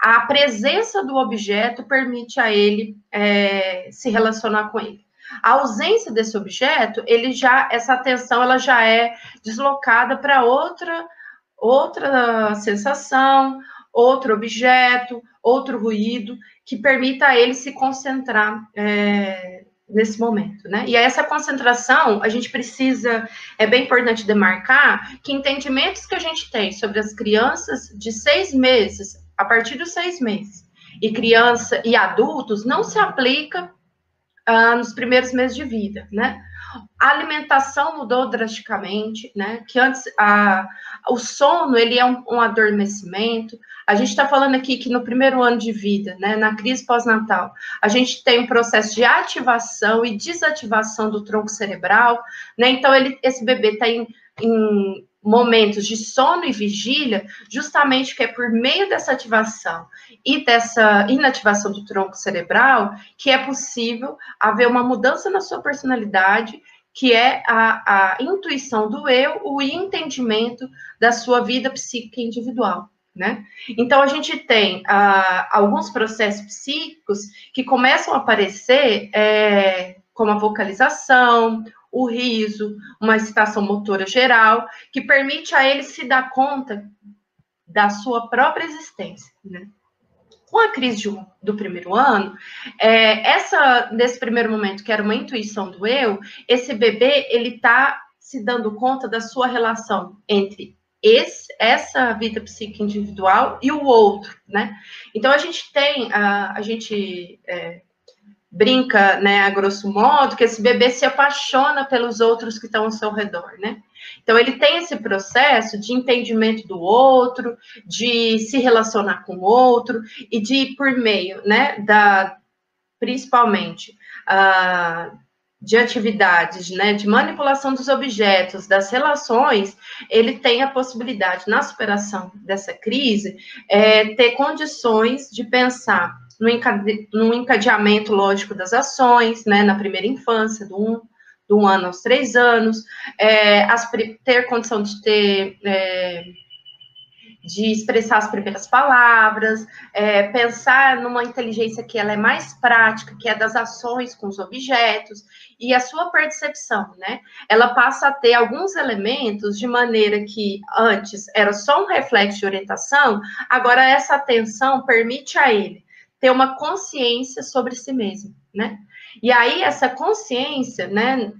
a presença do objeto permite a ele é, se relacionar com ele. A ausência desse objeto, ele já essa atenção ela já é deslocada para outra outra sensação, outro objeto, outro ruído, que permita a ele se concentrar é, nesse momento, né? E essa concentração, a gente precisa, é bem importante demarcar que entendimentos que a gente tem sobre as crianças de seis meses, a partir dos seis meses, e criança e adultos, não se aplica ah, nos primeiros meses de vida, né? A alimentação mudou drasticamente, né? Que antes a, o sono ele é um, um adormecimento. A gente está falando aqui que no primeiro ano de vida, né, na crise pós-natal, a gente tem um processo de ativação e desativação do tronco cerebral, né? Então ele, esse bebê está em, em momentos de sono e vigília, justamente que é por meio dessa ativação e dessa inativação do tronco cerebral que é possível haver uma mudança na sua personalidade, que é a, a intuição do eu, o entendimento da sua vida psíquica individual. Né? Então, a gente tem ah, alguns processos psíquicos que começam a aparecer, é, como a vocalização, o riso, uma excitação motora geral, que permite a ele se dar conta da sua própria existência. Né? Com a crise de, do primeiro ano, é, essa nesse primeiro momento que era uma intuição do eu, esse bebê ele está se dando conta da sua relação entre esse, essa vida psíquica individual e o outro, né? Então a gente tem a, a gente é, brinca, né, a grosso modo, que esse bebê se apaixona pelos outros que estão ao seu redor, né? Então, ele tem esse processo de entendimento do outro, de se relacionar com o outro, e de, por meio, né, da, principalmente, uh, de atividades, né, de manipulação dos objetos, das relações, ele tem a possibilidade, na superação dessa crise, é, ter condições de pensar no, no encadeamento lógico das ações, né, na primeira infância, do um, do um ano aos três anos, é, as, ter condição de ter. É, de expressar as primeiras palavras, é, pensar numa inteligência que ela é mais prática, que é das ações com os objetos, e a sua percepção, né? Ela passa a ter alguns elementos de maneira que antes era só um reflexo de orientação, agora essa atenção permite a ele ter uma consciência sobre si mesmo, né? E aí essa consciência, né,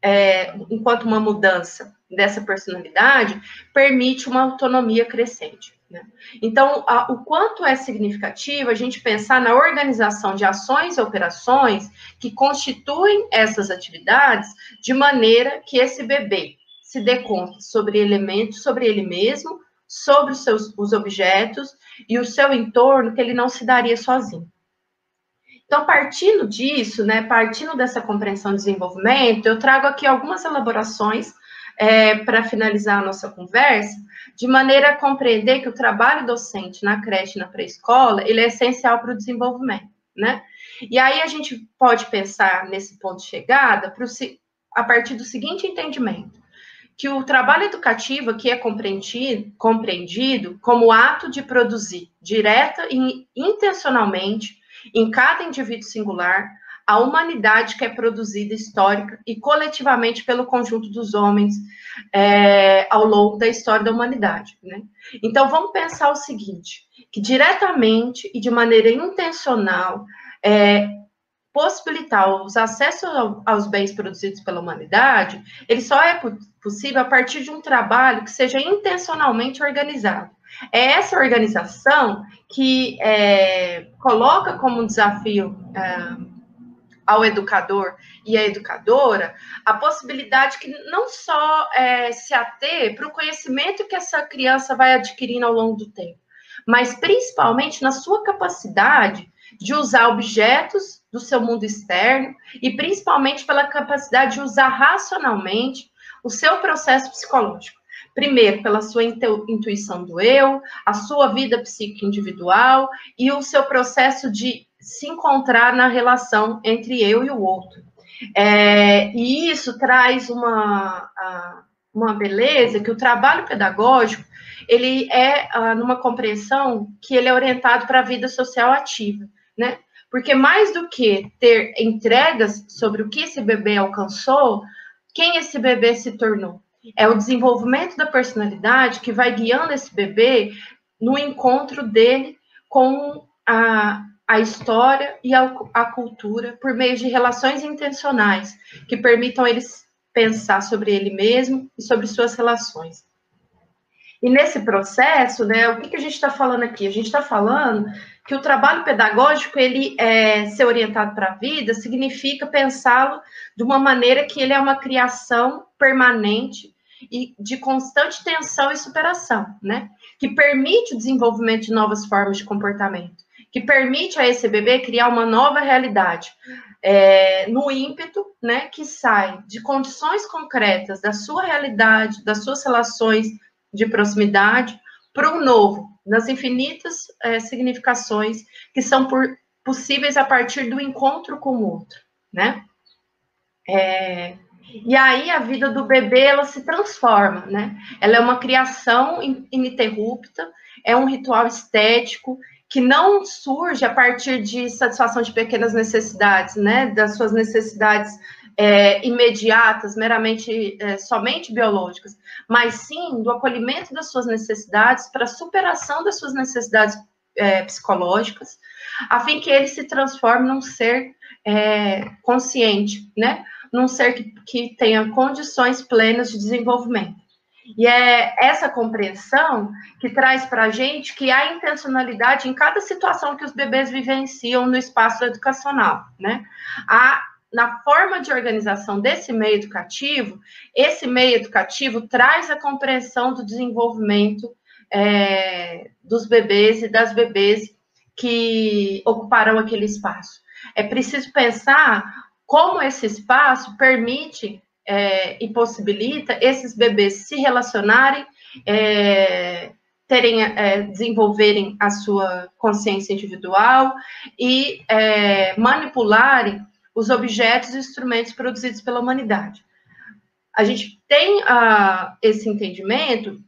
é, enquanto uma mudança dessa personalidade, permite uma autonomia crescente. Né? Então, a, o quanto é significativo a gente pensar na organização de ações e operações que constituem essas atividades de maneira que esse bebê se dê conta sobre elementos, sobre ele mesmo, sobre os seus os objetos e o seu entorno que ele não se daria sozinho. Então, partindo disso, né, partindo dessa compreensão de desenvolvimento, eu trago aqui algumas elaborações é, para finalizar a nossa conversa, de maneira a compreender que o trabalho docente na creche e na pré-escola, ele é essencial para o desenvolvimento, né? E aí a gente pode pensar nesse ponto de chegada pro, a partir do seguinte entendimento que o trabalho educativo aqui é compreendido, compreendido como ato de produzir, direta e intencionalmente, em cada indivíduo singular, a humanidade que é produzida histórica e coletivamente pelo conjunto dos homens é, ao longo da história da humanidade. Né? Então, vamos pensar o seguinte, que diretamente e de maneira intencional, é, possibilitar os acessos aos bens produzidos pela humanidade, ele só é possível a partir de um trabalho que seja intencionalmente organizado. É essa organização que é, coloca como desafio é, ao educador e à educadora a possibilidade que não só é, se ater para o conhecimento que essa criança vai adquirindo ao longo do tempo, mas principalmente na sua capacidade de usar objetos do seu mundo externo e principalmente pela capacidade de usar racionalmente o seu processo psicológico. Primeiro, pela sua intuição do eu, a sua vida psíquica individual e o seu processo de se encontrar na relação entre eu e o outro. É, e isso traz uma, uma beleza que o trabalho pedagógico ele é uh, numa compreensão que ele é orientado para a vida social ativa né? Porque mais do que ter entregas sobre o que esse bebê alcançou, quem esse bebê se tornou? É o desenvolvimento da personalidade que vai guiando esse bebê no encontro dele com a, a história e a, a cultura por meio de relações intencionais que permitam eles pensar sobre ele mesmo e sobre suas relações. E nesse processo, né, o que, que a gente está falando aqui? A gente está falando que o trabalho pedagógico, ele é, ser orientado para a vida, significa pensá-lo de uma maneira que ele é uma criação permanente e de constante tensão e superação, né? Que permite o desenvolvimento de novas formas de comportamento, que permite a esse bebê criar uma nova realidade, é, no ímpeto, né, que sai de condições concretas da sua realidade, das suas relações de proximidade, para o novo, nas infinitas é, significações que são por, possíveis a partir do encontro com o outro, né? É, e aí a vida do bebê ela se transforma, né? Ela é uma criação ininterrupta, é um ritual estético que não surge a partir de satisfação de pequenas necessidades, né? Das suas necessidades é, imediatas, meramente é, somente biológicas, mas sim do acolhimento das suas necessidades para a superação das suas necessidades é, psicológicas, a fim que ele se transforme num ser é, consciente, né? Num ser que, que tenha condições plenas de desenvolvimento. E é essa compreensão que traz para a gente que há intencionalidade em cada situação que os bebês vivenciam no espaço educacional, né? Há na forma de organização desse meio educativo, esse meio educativo traz a compreensão do desenvolvimento é, dos bebês e das bebês que ocuparão aquele espaço. É preciso pensar como esse espaço permite é, e possibilita esses bebês se relacionarem, é, terem, é, desenvolverem a sua consciência individual e é, manipularem os objetos e instrumentos produzidos pela humanidade. A gente tem uh, esse entendimento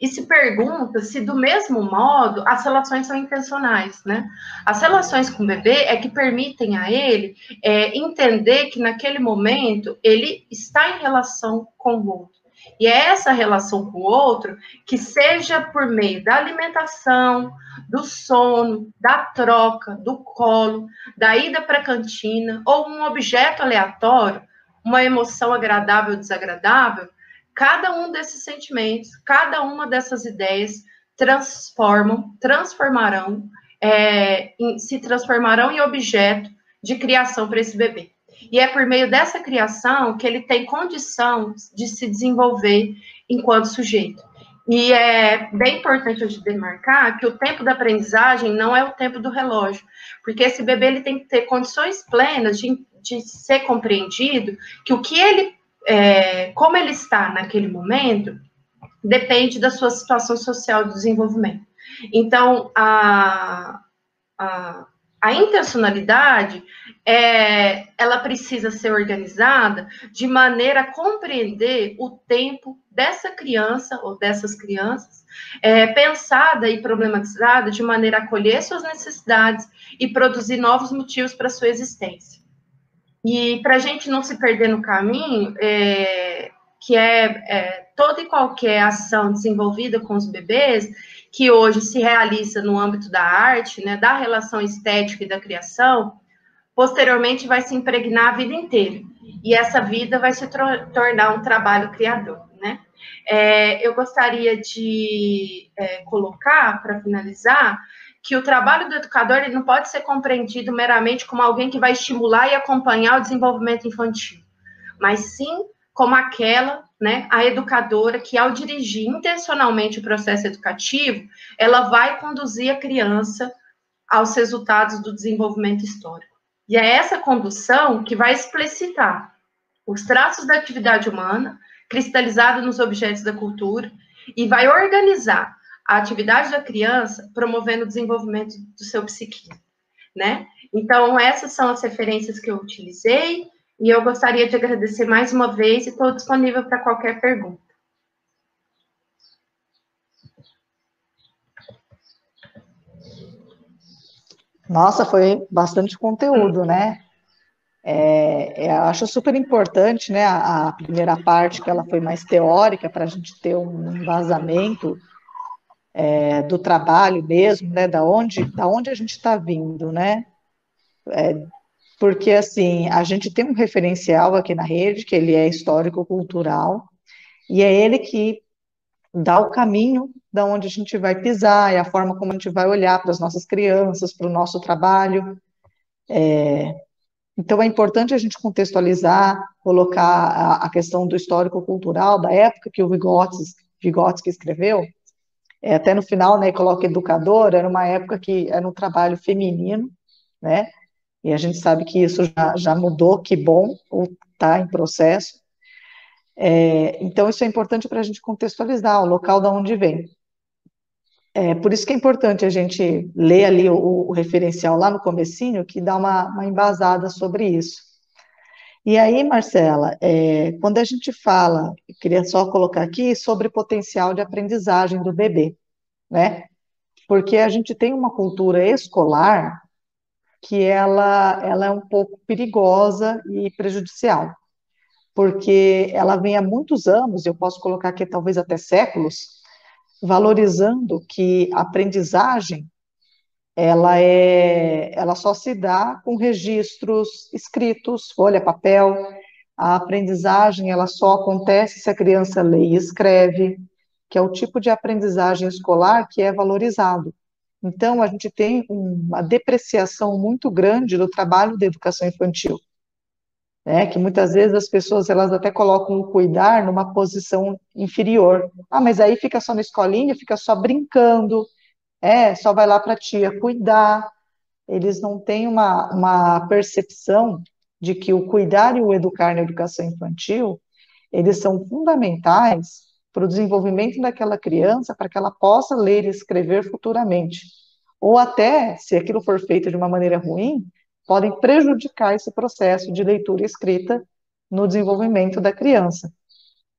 e se pergunta se, do mesmo modo, as relações são intencionais, né? As relações com o bebê é que permitem a ele é, entender que, naquele momento, ele está em relação com o outro. E é essa relação com o outro que, seja por meio da alimentação, do sono, da troca, do colo, da ida para a cantina, ou um objeto aleatório, uma emoção agradável ou desagradável, cada um desses sentimentos, cada uma dessas ideias transformam, transformarão, é, em, se transformarão em objeto de criação para esse bebê. E é por meio dessa criação que ele tem condição de se desenvolver enquanto sujeito. E é bem importante a gente demarcar que o tempo da aprendizagem não é o tempo do relógio, porque esse bebê ele tem que ter condições plenas de, de ser compreendido que o que ele, é, como ele está naquele momento, depende da sua situação social de desenvolvimento. Então, a, a, a intencionalidade é, ela precisa ser organizada de maneira a compreender o tempo dessa criança ou dessas crianças, é, pensada e problematizada de maneira a acolher suas necessidades e produzir novos motivos para sua existência. E para a gente não se perder no caminho, é, que é, é toda e qualquer ação desenvolvida com os bebês, que hoje se realiza no âmbito da arte, né, da relação estética e da criação, posteriormente vai se impregnar a vida inteira. E essa vida vai se tornar um trabalho criador, né? É, eu gostaria de é, colocar, para finalizar, que o trabalho do educador ele não pode ser compreendido meramente como alguém que vai estimular e acompanhar o desenvolvimento infantil, mas sim como aquela, né, a educadora que ao dirigir intencionalmente o processo educativo, ela vai conduzir a criança aos resultados do desenvolvimento histórico. E é essa condução que vai explicitar os traços da atividade humana, cristalizado nos objetos da cultura, e vai organizar a atividade da criança, promovendo o desenvolvimento do seu psiquismo, né? Então, essas são as referências que eu utilizei, e eu gostaria de agradecer mais uma vez e estou disponível para qualquer pergunta. Nossa, foi bastante conteúdo, né? É, eu acho super importante, né, a, a, primeira parte, que ela foi mais teórica, para a gente ter um embasamento é, do trabalho mesmo, né, da onde, da onde a gente está vindo, né? É, porque, assim, a gente tem um referencial aqui na rede, que ele é histórico-cultural, e é ele que dá o caminho da onde a gente vai pisar, é a forma como a gente vai olhar para as nossas crianças, para o nosso trabalho. É, então é importante a gente contextualizar, colocar a, a questão do histórico-cultural da época que o Vygotsky escreveu, é, até no final, né, coloca educador, era uma época que era um trabalho feminino, né, e a gente sabe que isso já, já mudou, que bom, ou está em processo, é, então, isso é importante para a gente contextualizar o local da onde vem. É, por isso que é importante a gente ler ali o, o referencial lá no comecinho, que dá uma, uma, embasada sobre isso. E aí, Marcela, é, quando a gente fala, eu queria só colocar aqui, sobre potencial de aprendizagem do bebê, né? Porque a gente tem uma cultura escolar que ela, ela é um pouco perigosa e prejudicial porque ela vem há muitos anos, eu posso colocar aqui talvez até séculos, valorizando que a aprendizagem ela é, ela só se dá com registros escritos, folha, papel. A aprendizagem ela só acontece se a criança lê e escreve, que é o tipo de aprendizagem escolar que é valorizado. Então, a gente tem uma depreciação muito grande do trabalho da educação infantil né, que muitas vezes as pessoas elas até colocam o cuidar numa posição inferior. Ah, mas aí fica só na escolinha, fica só brincando, é, só vai lá para a tia cuidar. Eles não têm uma, uma percepção de que o cuidar e o educar na educação infantil, eles são fundamentais para o desenvolvimento daquela criança, para que ela possa ler e escrever futuramente. Ou até, se aquilo for feito de uma maneira ruim, podem prejudicar esse processo de leitura e escrita no desenvolvimento da criança.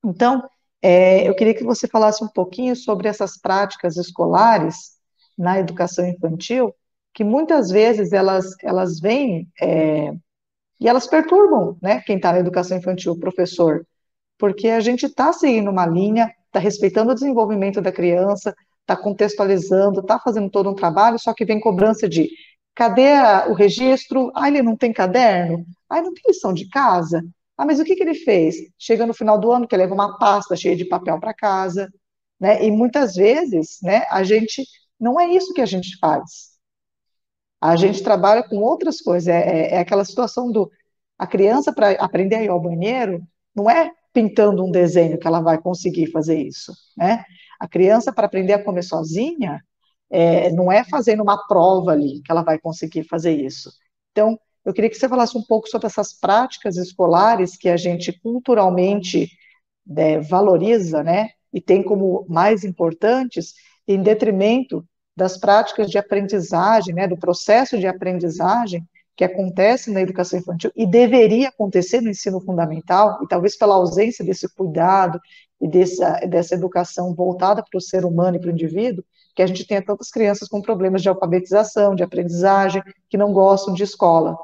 Então, é, eu queria que você falasse um pouquinho sobre essas práticas escolares na educação infantil, que muitas vezes elas, elas vêm é, e elas perturbam né, quem está na educação infantil, o professor, porque a gente está seguindo uma linha, está respeitando o desenvolvimento da criança, está contextualizando, está fazendo todo um trabalho, só que vem cobrança de Cadê o registro? Ah, ele não tem caderno? Ah, não tem lição de casa? Ah, mas o que, que ele fez? Chega no final do ano, que leva uma pasta cheia de papel para casa, né? E muitas vezes, né, a gente, não é isso que a gente faz. A gente trabalha com outras coisas, é, é, é aquela situação do, a criança para aprender a ir ao banheiro, não é pintando um desenho que ela vai conseguir fazer isso, né? A criança para aprender a comer sozinha, é, não é fazendo uma prova ali que ela vai conseguir fazer isso. Então, eu queria que você falasse um pouco sobre essas práticas escolares que a gente culturalmente né, valoriza, né, e tem como mais importantes, em detrimento das práticas de aprendizagem, né, do processo de aprendizagem que acontece na educação infantil e deveria acontecer no ensino fundamental, e talvez pela ausência desse cuidado e dessa, dessa educação voltada para o ser humano e para o indivíduo, que a gente tenha tantas crianças com problemas de alfabetização, de aprendizagem, que não gostam de escola.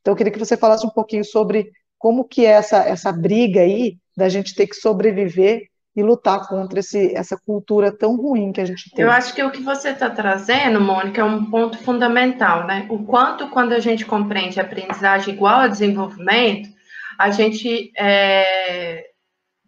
Então, eu queria que você falasse um pouquinho sobre como que é essa, essa briga aí da gente ter que sobreviver e lutar contra esse, essa cultura tão ruim que a gente tem. Eu acho que o que você está trazendo, Mônica, é um ponto fundamental, né? O quanto, quando a gente compreende a aprendizagem igual a desenvolvimento, a gente é,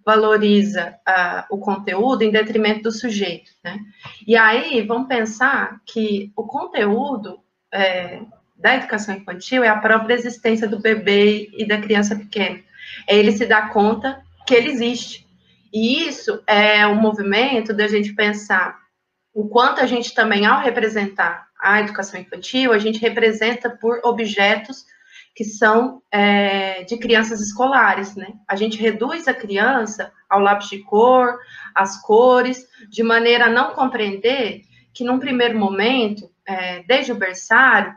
valoriza uh, o conteúdo em detrimento do sujeito, né? E aí, vamos pensar que o conteúdo é, da educação infantil é a própria existência do bebê e da criança pequena. É ele se dar conta que ele existe. E isso é um movimento da gente pensar o quanto a gente também, ao representar a educação infantil, a gente representa por objetos que são é, de crianças escolares, né? A gente reduz a criança ao lápis de cor, às cores, de maneira a não compreender que, num primeiro momento, é, desde o berçário,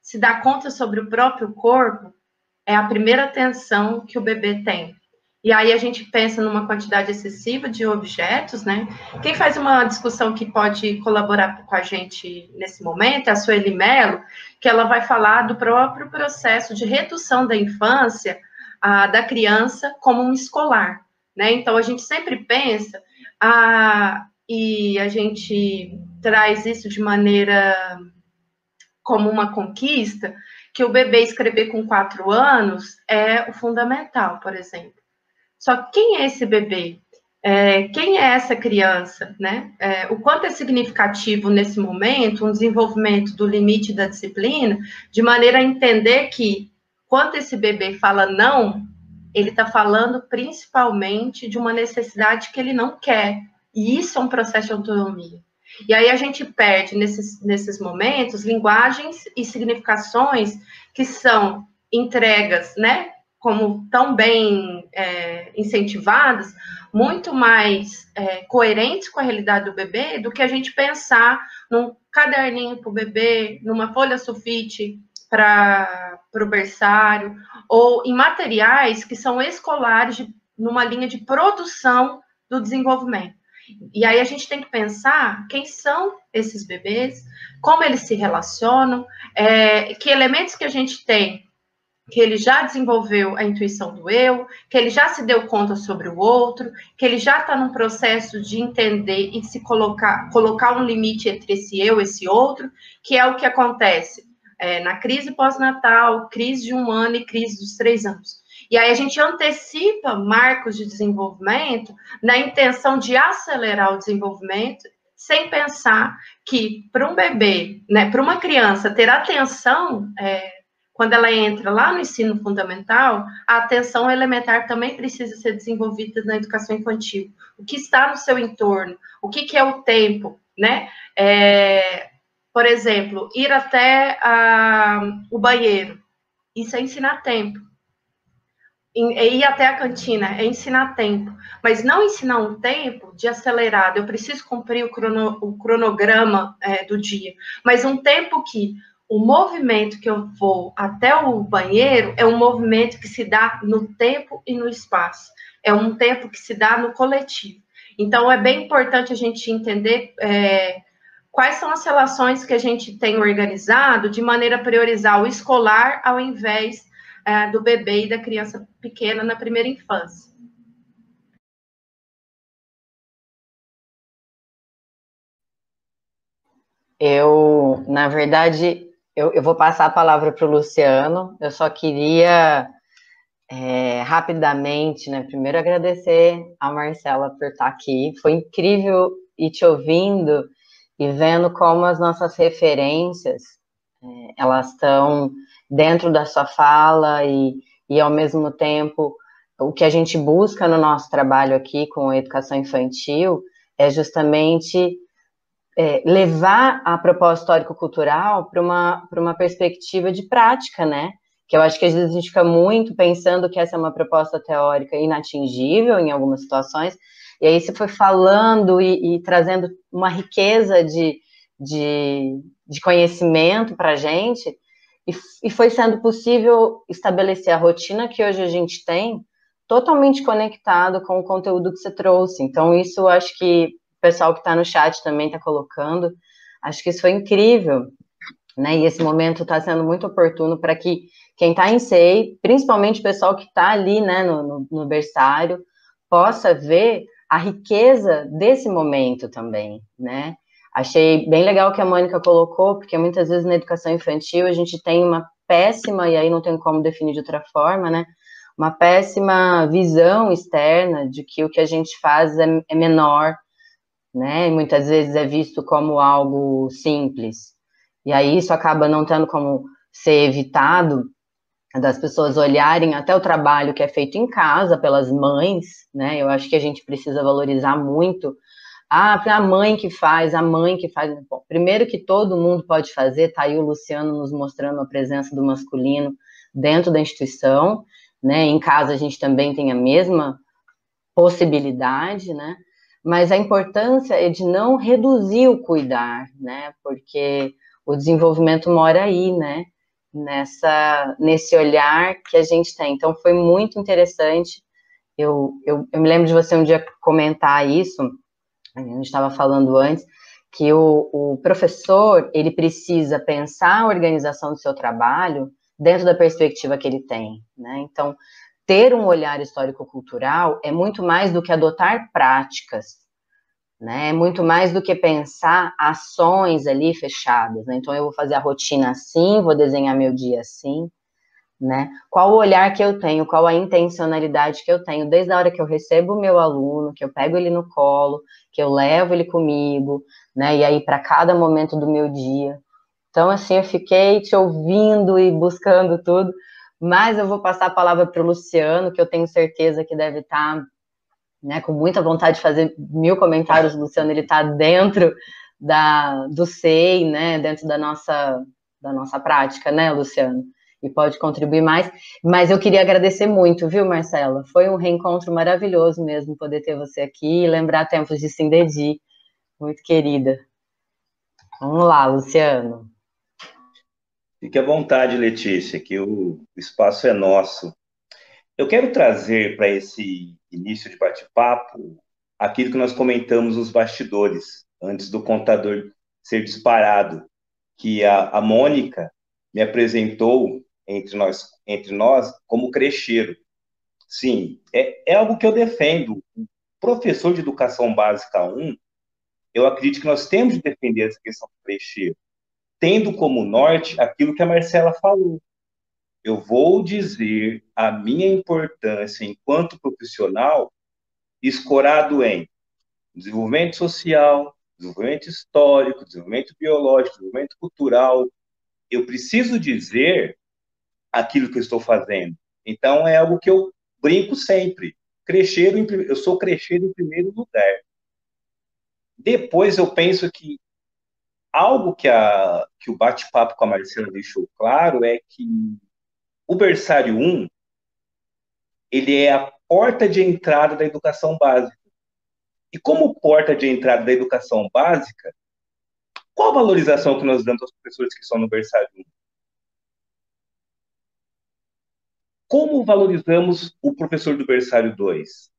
se dá conta sobre o próprio corpo é a primeira atenção que o bebê tem. E aí a gente pensa numa quantidade excessiva de objetos, né? Quem faz uma discussão que pode colaborar com a gente nesse momento é a Sueli Mello, que ela vai falar do próprio processo de redução da infância a, da criança como um escolar, né? Então a gente sempre pensa a, e a gente traz isso de maneira como uma conquista, que o bebê escrever com quatro anos é o fundamental, por exemplo. Só que quem é esse bebê? é, quem é essa criança, né? É, o quanto é significativo nesse momento um desenvolvimento do limite da disciplina, de maneira a entender que quando esse bebê fala não, ele está falando principalmente de uma necessidade que ele não quer. E isso é um processo de autonomia. E aí a gente perde nesses, nesses momentos linguagens e significações que são entregas, né? Como tão bem é, incentivadas, muito mais é, coerentes com a realidade do bebê do que a gente pensar num caderninho para o bebê, numa folha sulfite para o berçário, ou em materiais que são escolares de, numa linha de produção do desenvolvimento. E aí a gente tem que pensar quem são esses bebês, como eles se relacionam, é, que elementos que a gente tem que ele já desenvolveu a intuição do eu, que ele já se deu conta sobre o outro, que ele já está num processo de entender e se colocar, colocar um limite entre esse eu e esse outro, que é o que acontece é, na crise pós-natal, crise de um ano e crise dos três anos. E aí a gente antecipa marcos de desenvolvimento na intenção de acelerar o desenvolvimento, sem pensar que para um bebê, né, para uma criança ter atenção, é, quando ela entra lá no ensino fundamental, a atenção elementar também precisa ser desenvolvida na educação infantil. O que está no seu entorno, o que, que é o tempo, né? É, por exemplo, ir até a, o banheiro, isso é ensinar tempo. É ir até a cantina, é ensinar tempo, mas não ensinar um tempo de acelerado, eu preciso cumprir o, crono, o cronograma é, do dia, mas um tempo que o movimento que eu vou até o banheiro é um movimento que se dá no tempo e no espaço, é um tempo que se dá no coletivo. Então, é bem importante a gente entender é, quais são as relações que a gente tem organizado de maneira a priorizar o escolar ao invés é, do bebê e da criança pequena na primeira infância. Eu, na verdade, eu, eu vou passar a palavra para o Luciano. Eu só queria é, rapidamente, né? Primeiro agradecer a Marcela por estar aqui. Foi incrível te ouvindo e vendo como as nossas referências é, elas estão dentro da sua fala e, e, ao mesmo tempo, o que a gente busca no nosso trabalho aqui com a educação infantil é justamente é, levar a proposta histórico-cultural para uma, uma perspectiva de prática, né? Que eu acho que às vezes a gente fica muito pensando que essa é uma proposta teórica inatingível em algumas situações, e aí você foi falando e, e trazendo uma riqueza de, de, de conhecimento para a gente, e, e foi sendo possível estabelecer a rotina que hoje a gente tem, totalmente conectado com o conteúdo que você trouxe. Então, isso eu acho que pessoal que está no chat também está colocando, acho que isso foi incrível, né? E esse momento está sendo muito oportuno para que quem está em SEI, principalmente o pessoal que está ali, né, no, no, no berçário, possa ver a riqueza desse momento também, né? Achei bem legal que a Mônica colocou, porque muitas vezes na educação infantil a gente tem uma péssima, e aí não tem como definir de outra forma, né? Uma péssima visão externa de que o que a gente faz é, é menor, né? E muitas vezes é visto como algo simples. E aí isso acaba não tendo como ser evitado das pessoas olharem até o trabalho que é feito em casa pelas mães, né? Eu acho que a gente precisa valorizar muito ah, a mãe que faz, a mãe que faz. Bom, primeiro que todo mundo pode fazer, tá aí o Luciano nos mostrando a presença do masculino dentro da instituição, né? Em casa a gente também tem a mesma possibilidade, né? Mas a importância é de não reduzir o cuidar, né? Porque o desenvolvimento mora aí, né? Nessa, nesse olhar que a gente tem. Então, foi muito interessante. Eu, eu, eu me lembro de você um dia comentar isso, a gente estava falando antes, que o, o, professor ele precisa pensar a organização do seu trabalho dentro da perspectiva que ele tem, né? Então, ter um olhar histórico-cultural é muito mais do que adotar práticas, né? É muito mais do que pensar ações ali fechadas, né? Então, eu vou fazer a rotina assim, vou desenhar meu dia assim. né? Qual o olhar que eu tenho, qual a intencionalidade que eu tenho, desde a hora que eu recebo o meu aluno, que eu pego ele no colo, que eu levo ele comigo, né? E aí para cada momento do meu dia. Então, assim, eu fiquei te ouvindo e buscando tudo, mas eu vou passar a palavra para o Luciano, que eu tenho certeza que deve estar tá, né, com muita vontade de fazer mil comentários. O Luciano, ele está dentro da, do SEI, né, dentro da nossa, da nossa prática, né, Luciano? e pode contribuir mais. Mas eu queria agradecer muito, viu, Marcela? Foi um reencontro maravilhoso mesmo poder ter você aqui e lembrar tempos de Sindedi. Muito querida. Vamos lá, Luciano. Fique à vontade, Letícia, que o espaço é nosso. Eu quero trazer para esse início de bate-papo aquilo que nós comentamos nos bastidores, antes do contador ser disparado, que a, a Mônica me apresentou entre nós, entre nós como crecheiro. Sim, é, é algo que eu defendo. Professor de educação básica 1, eu acredito que nós temos de defender essa questão do crecheiro, tendo como norte aquilo que a Marcela falou. Eu vou dizer a minha importância enquanto profissional escorado em desenvolvimento social, desenvolvimento histórico, desenvolvimento biológico, desenvolvimento cultural. Eu preciso dizer aquilo que eu estou fazendo. Então, é algo que eu brinco sempre. Crescer, eu sou crescer em primeiro lugar. Depois, eu penso que algo que, a, que o bate-papo com a Marcela deixou claro é que o berçário 1, ele é a porta de entrada da educação básica. E como porta de entrada da educação básica, qual a valorização que nós damos aos professores que estão no berçário 1? Como valorizamos o professor do berçário 2?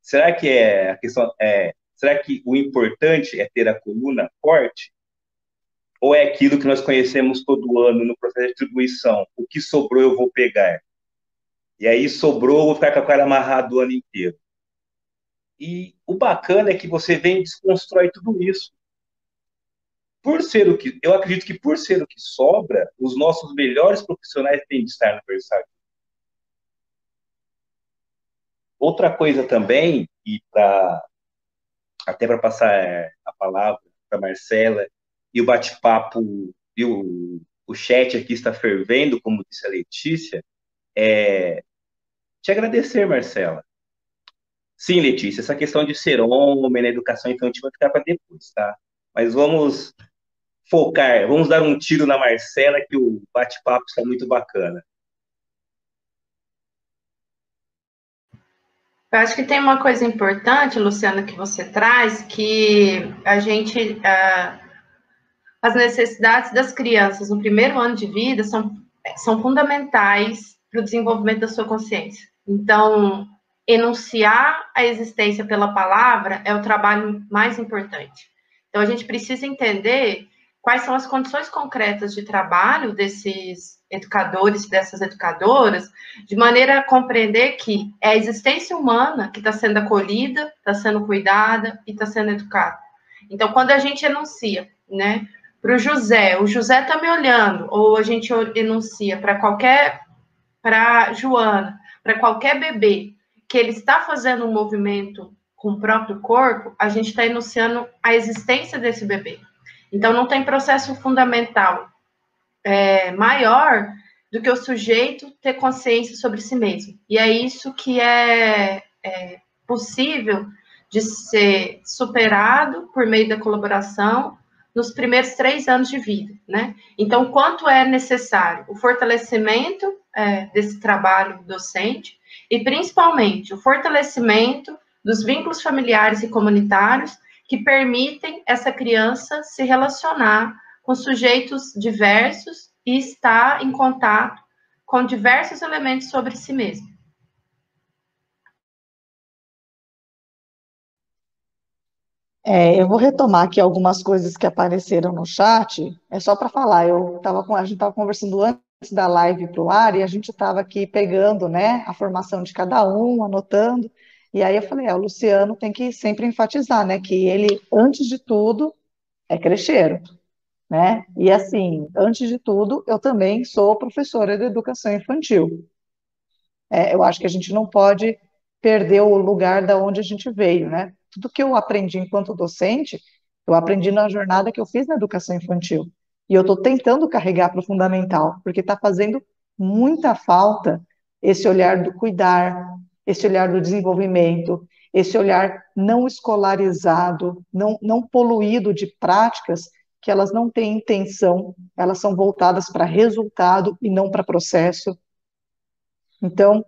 Será que é a questão é, será que o importante é ter a coluna forte? Ou é aquilo que nós conhecemos todo ano no processo de distribuição? O que sobrou eu vou pegar. E aí sobrou, eu vou ficar com a cara amarrada o ano inteiro. E o bacana é que você vem e desconstrói tudo isso. Por ser o que, eu acredito que por ser o que sobra, os nossos melhores profissionais têm de estar no berçário. Outra coisa também, e para até para passar é, a palavra para Marcela, e o bate-papo, e o, o chat aqui está fervendo, como disse a Letícia, é te agradecer, Marcela. Sim, Letícia, essa questão de ser homem na educação infantil vai ficar para depois, tá? Mas vamos focar, vamos dar um tiro na Marcela, que o bate-papo está muito bacana. Eu acho que tem uma coisa importante, Luciana, que você traz, que a gente. Uh, as necessidades das crianças no primeiro ano de vida são, são fundamentais para o desenvolvimento da sua consciência. Então, enunciar a existência pela palavra é o trabalho mais importante. Então, a gente precisa entender quais são as condições concretas de trabalho desses educadores, dessas educadoras, de maneira a compreender que é a existência humana que está sendo acolhida, está sendo cuidada e está sendo educada. Então, quando a gente enuncia, né, para o José, o José está me olhando, ou a gente enuncia para qualquer, para Joana, para qualquer bebê, que ele está fazendo um movimento com o próprio corpo, a gente está enunciando a existência desse bebê. Então, não tem processo fundamental é, maior do que o sujeito ter consciência sobre si mesmo. E é isso que é, é possível de ser superado por meio da colaboração nos primeiros três anos de vida, né? Então, quanto é necessário o fortalecimento é, desse trabalho docente e, principalmente, o fortalecimento dos vínculos familiares e comunitários que permitem essa criança se relacionar com sujeitos diversos e está em contato com diversos elementos sobre si mesmo. É, eu vou retomar aqui algumas coisas que apareceram no chat. É só para falar, eu tava com, a gente estava conversando antes da live para o ar e a gente estava aqui pegando né, a formação de cada um, anotando. E aí eu falei, é, o Luciano tem que sempre enfatizar, né, que ele, antes de tudo, é crecheiro. né? E assim, antes de tudo, eu também sou professora de educação infantil. É, eu acho que a gente não pode perder o lugar da onde a gente veio, né? Tudo que eu aprendi enquanto docente, eu aprendi na jornada que eu fiz na educação infantil. E eu estou tentando carregar para o fundamental, porque está fazendo muita falta esse olhar do cuidar, esse olhar do desenvolvimento, esse olhar não escolarizado, não, não poluído de práticas que elas não têm intenção, elas são voltadas para resultado e não para processo. Então,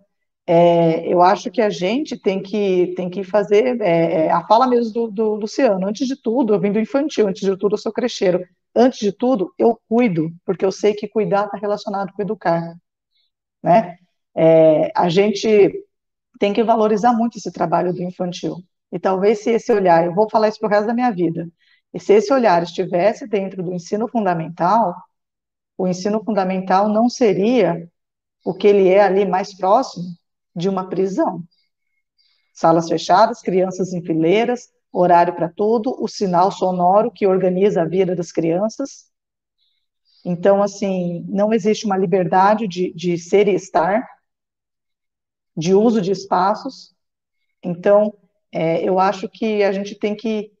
é, eu acho que a gente tem que, tem que fazer é, é, a fala mesmo do, do, Luciano. Antes de tudo, eu vim do infantil, antes de tudo, eu sou crecheiro. Antes de tudo, eu cuido, porque eu sei que cuidar está relacionado com educar. Né? É, a gente tem que valorizar muito esse trabalho do infantil. E talvez se esse olhar, eu vou falar isso para o resto da minha vida, e se esse olhar estivesse dentro do ensino fundamental, o ensino fundamental não seria o que ele é ali mais próximo de uma prisão. Salas fechadas, crianças em fileiras, horário para tudo, o sinal sonoro que organiza a vida das crianças. Então, assim, não existe uma liberdade de, de ser e estar, de uso de espaços. Então, é, eu acho que a gente tem que,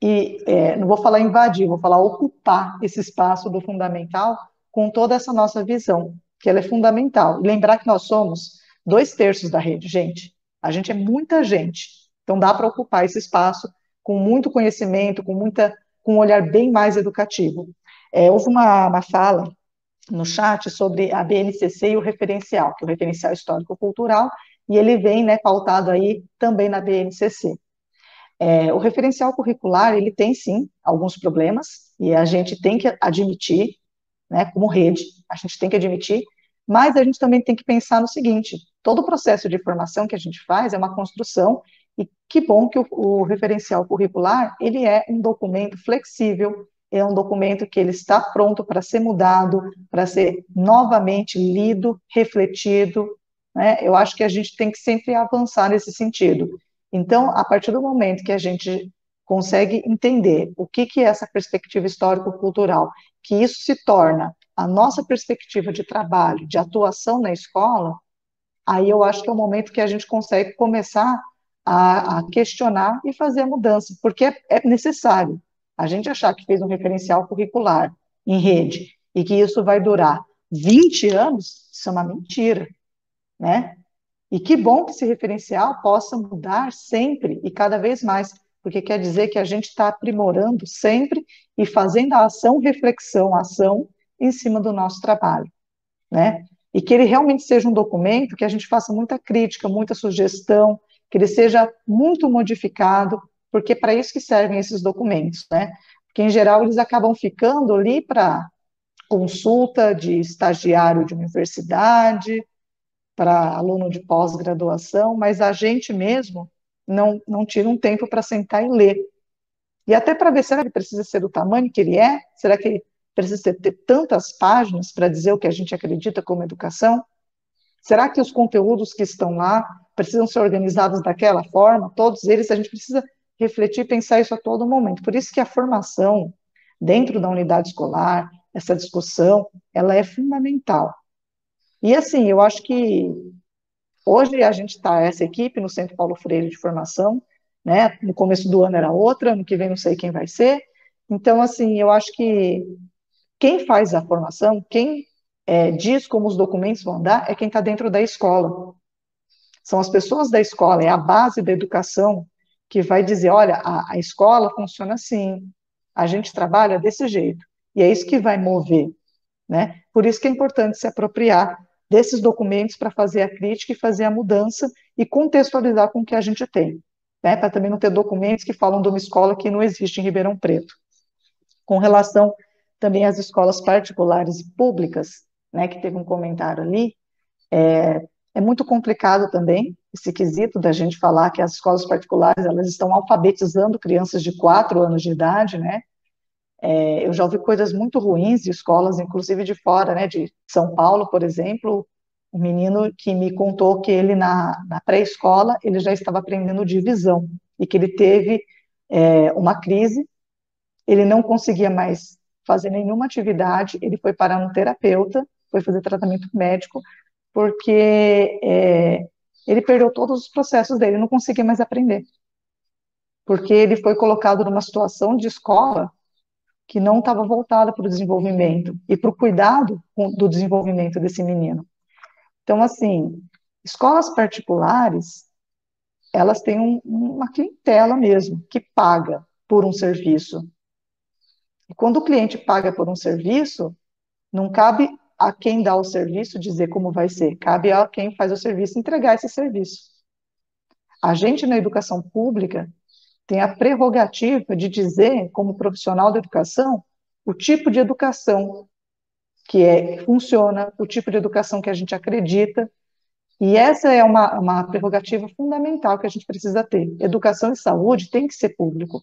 e é, não vou falar invadir, vou falar ocupar esse espaço do fundamental com toda essa nossa visão, que ela é fundamental. Lembrar que nós somos dois terços da rede, gente. A gente é muita gente. Então dá para ocupar esse espaço com muito conhecimento, com muita, com um olhar bem mais educativo. É, houve uma, uma fala no chat sobre a BNCC e o referencial, que é o referencial histórico-cultural, e ele vem né, pautado aí também na BNCC. É, o referencial curricular, ele tem sim alguns problemas, e a gente tem que admitir, né, como rede, a gente tem que admitir, mas a gente também tem que pensar no seguinte, todo o processo de formação que a gente faz é uma construção, e que bom que o, o referencial curricular, ele é um documento flexível, é um documento que ele está pronto para ser mudado, para ser novamente lido, refletido, né? Eu acho que a gente tem que sempre avançar nesse sentido. Então, a partir do momento que a gente consegue entender o que, que é essa perspectiva histórico-cultural, que isso se torna a nossa perspectiva de trabalho, de atuação na escola, aí eu acho que é o momento que a gente consegue começar a, a questionar e fazer a mudança, porque é, é necessário. A gente achar que fez um referencial curricular em rede e que isso vai durar 20 anos, isso é uma mentira, né? E que bom que esse referencial possa mudar sempre e cada vez mais, porque quer dizer que a gente está aprimorando sempre e fazendo a ação, reflexão, ação em cima do nosso trabalho, né? E que ele realmente seja um documento que a gente faça muita crítica, muita sugestão, que ele seja muito modificado, porque é para isso que servem esses documentos, né? Porque, em geral, eles acabam ficando ali para consulta de estagiário de universidade, para aluno de pós-graduação, mas a gente mesmo não, não tira um tempo para sentar e ler. E até para ver, será que precisa ser do tamanho que ele é? Será que ele precisa ter tantas páginas para dizer o que a gente acredita como educação? Será que os conteúdos que estão lá precisam ser organizados daquela forma? Todos eles, a gente precisa refletir e pensar isso a todo momento. Por isso que a formação dentro da unidade escolar, essa discussão, ela é fundamental. E assim, eu acho que hoje a gente está, essa equipe no Centro Paulo Freire de Formação, né? No começo do ano era outra, no que vem não sei quem vai ser. Então, assim, eu acho que quem faz a formação, quem é, diz como os documentos vão andar, é quem está dentro da escola. São as pessoas da escola, é a base da educação que vai dizer, olha, a, a escola funciona assim, a gente trabalha desse jeito, e é isso que vai mover, né? Por isso que é importante se apropriar desses documentos para fazer a crítica e fazer a mudança e contextualizar com o que a gente tem, né? Para também não ter documentos que falam de uma escola que não existe em Ribeirão Preto. Com relação também às escolas particulares e públicas, né, que teve um comentário ali, é, é muito complicado também esse quesito da gente falar que as escolas particulares elas estão alfabetizando crianças de 4 anos de idade, né? É, eu já ouvi coisas muito ruins de escolas, inclusive de fora, né? De São Paulo, por exemplo, um menino que me contou que ele na, na pré-escola ele já estava aprendendo divisão e que ele teve é, uma crise, ele não conseguia mais fazer nenhuma atividade, ele foi parar no terapeuta, foi fazer tratamento médico, porque é, ele perdeu todos os processos dele, não conseguia mais aprender. Porque ele foi colocado numa situação de escola que não estava voltada para o desenvolvimento e para o cuidado do desenvolvimento desse menino. Então, assim, escolas particulares, elas têm um, uma clientela mesmo, que paga por um serviço. E quando o cliente paga por um serviço, não cabe a quem dá o serviço dizer como vai ser, cabe a quem faz o serviço entregar esse serviço. A gente na educação pública tem a prerrogativa de dizer, como profissional da educação, o tipo de educação que é, funciona, o tipo de educação que a gente acredita, e essa é uma, uma prerrogativa fundamental que a gente precisa ter. Educação e saúde tem que ser público.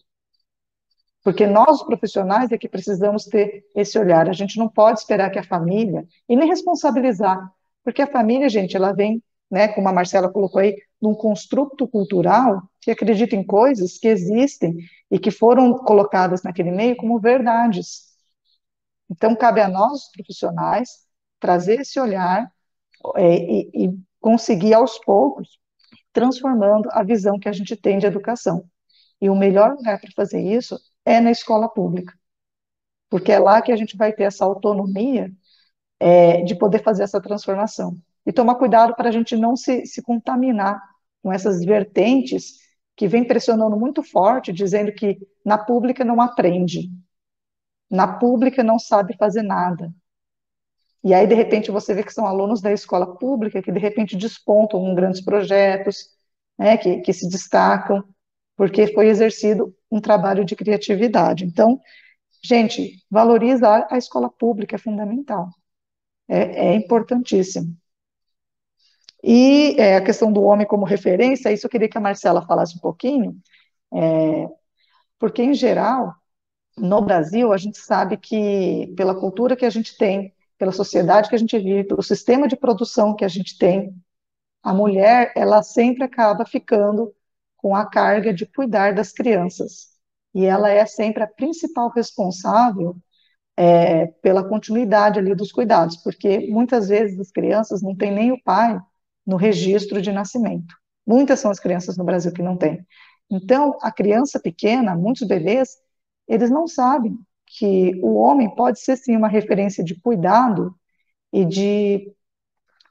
Porque nós, profissionais, é que precisamos ter esse olhar. A gente não pode esperar que a família, e nem responsabilizar, porque a família, gente, ela vem, né, como a Marcela colocou aí, num construto cultural que acredita em coisas que existem e que foram colocadas naquele meio como verdades. Então, cabe a nós, profissionais, trazer esse olhar é, e, e conseguir, aos poucos, transformando a visão que a gente tem de educação. E o melhor lugar para fazer isso é na escola pública, porque é lá que a gente vai ter essa autonomia é, de poder fazer essa transformação. E tomar cuidado para a gente não se, se contaminar com essas vertentes que vem pressionando muito forte, dizendo que na pública não aprende, na pública não sabe fazer nada. E aí, de repente, você vê que são alunos da escola pública que, de repente, despontam em grandes projetos, né, que, que se destacam, porque foi exercido um trabalho de criatividade. Então, gente, valorizar a escola pública é fundamental, é, é importantíssimo. E é, a questão do homem como referência, isso eu queria que a Marcela falasse um pouquinho, é, porque, em geral, no Brasil, a gente sabe que, pela cultura que a gente tem, pela sociedade que a gente vive, pelo sistema de produção que a gente tem, a mulher, ela sempre acaba ficando com a carga de cuidar das crianças. E ela é sempre a principal responsável é, pela continuidade ali dos cuidados, porque muitas vezes as crianças não têm nem o pai no registro de nascimento. Muitas são as crianças no Brasil que não têm. Então, a criança pequena, muitos bebês, eles não sabem que o homem pode ser sim uma referência de cuidado e de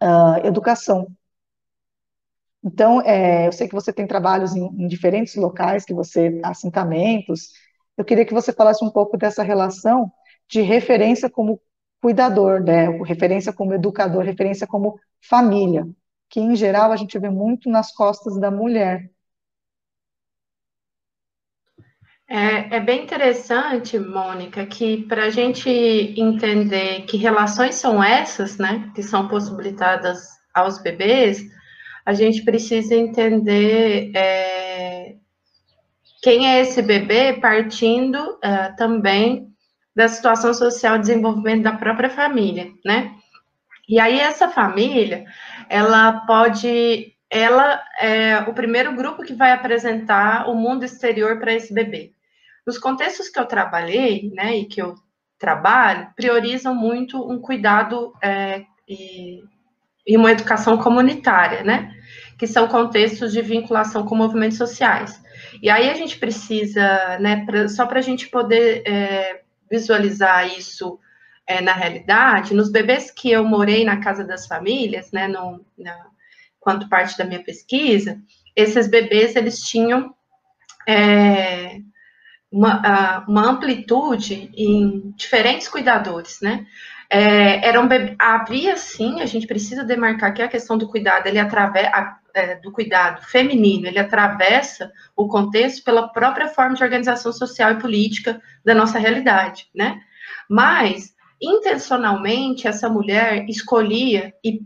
uh, educação. Então, é, eu sei que você tem trabalhos em, em, diferentes locais, que você, assentamentos. Eu queria que você falasse um pouco dessa relação de referência como cuidador, né? Referência como educador, referência como família, que em geral a gente vê muito nas costas da mulher. É, é bem interessante, Mônica, que para a gente entender que relações são essas, né, que são possibilitadas aos bebês, a gente precisa entender é, quem é esse bebê, partindo é, também da situação social de desenvolvimento da própria família, né? E aí essa família, ela pode, ela é o primeiro grupo que vai apresentar o mundo exterior para esse bebê. Nos contextos que eu trabalhei, né, e que eu trabalho, priorizam muito um cuidado é, e, e uma educação comunitária, né? que são contextos de vinculação com movimentos sociais. E aí a gente precisa, né, pra, só para a gente poder é, visualizar isso é, na realidade, nos bebês que eu morei na casa das famílias, né, no, na, quanto parte da minha pesquisa, esses bebês eles tinham é, uma, uma amplitude em diferentes cuidadores, né? É, era um havia sim, a gente precisa demarcar que a questão do cuidado, ele atravessa é, do cuidado feminino, ele atravessa o contexto pela própria forma de organização social e política da nossa realidade, né? Mas intencionalmente essa mulher escolhia e,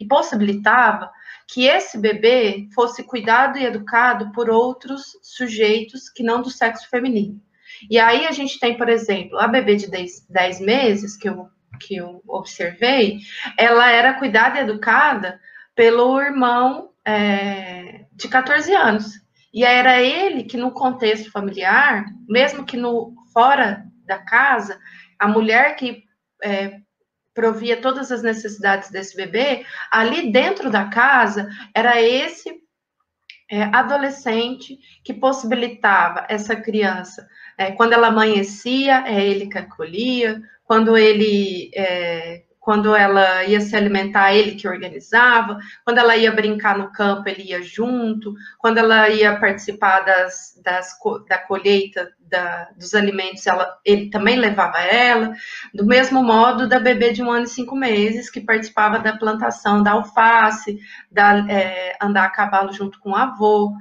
e possibilitava que esse bebê fosse cuidado e educado por outros sujeitos que não do sexo feminino. E aí a gente tem, por exemplo, a bebê de 10 meses, que eu que eu observei, ela era cuidada e educada pelo irmão é, de 14 anos. E era ele que, no contexto familiar, mesmo que no fora da casa, a mulher que é, provia todas as necessidades desse bebê, ali dentro da casa era esse é, adolescente que possibilitava essa criança. É, quando ela amanhecia, é ele que acolhia, quando ele é, quando ela ia se alimentar, ele que organizava, quando ela ia brincar no campo, ele ia junto, quando ela ia participar das, das da colheita da, dos alimentos, ela, ele também levava ela, do mesmo modo da bebê de um ano e cinco meses, que participava da plantação da alface, da, é, andar a cavalo junto com o avô.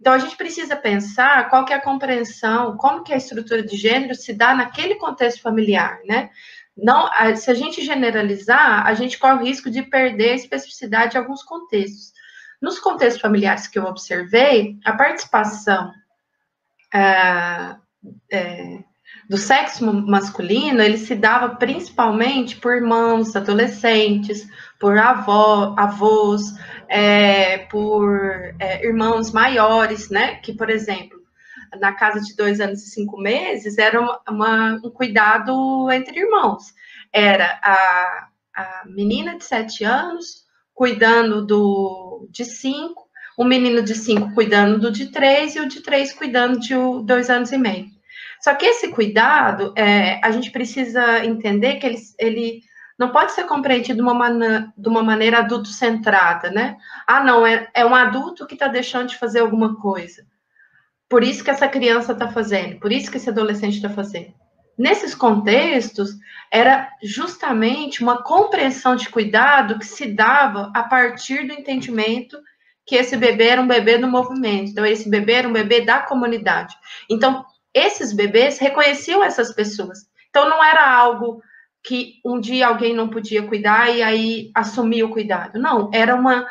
Então, a gente precisa pensar qual que é a compreensão, como que a estrutura de gênero se dá naquele contexto familiar, né? Não, se a gente generalizar, a gente corre o risco de perder a especificidade em alguns contextos. Nos contextos familiares que eu observei, a participação é, é, do sexo masculino, ele se dava principalmente por irmãos, adolescentes, por avó, avós, é, por é, irmãos maiores, né? Que, por exemplo, na casa de dois anos e cinco meses, era uma, uma, um cuidado entre irmãos. Era a, a menina de sete anos cuidando do de cinco, o menino de cinco cuidando do de três e o de três cuidando de dois anos e meio. Só que esse cuidado, é, a gente precisa entender que ele, ele não pode ser compreendido de uma, maneira, de uma maneira adulto-centrada, né? Ah, não, é, é um adulto que está deixando de fazer alguma coisa. Por isso que essa criança está fazendo, por isso que esse adolescente está fazendo. Nesses contextos, era justamente uma compreensão de cuidado que se dava a partir do entendimento que esse bebê era um bebê do movimento. Então, esse bebê era um bebê da comunidade. Então, esses bebês reconheciam essas pessoas. Então, não era algo que um dia alguém não podia cuidar e aí assumia o cuidado. Não, era uma,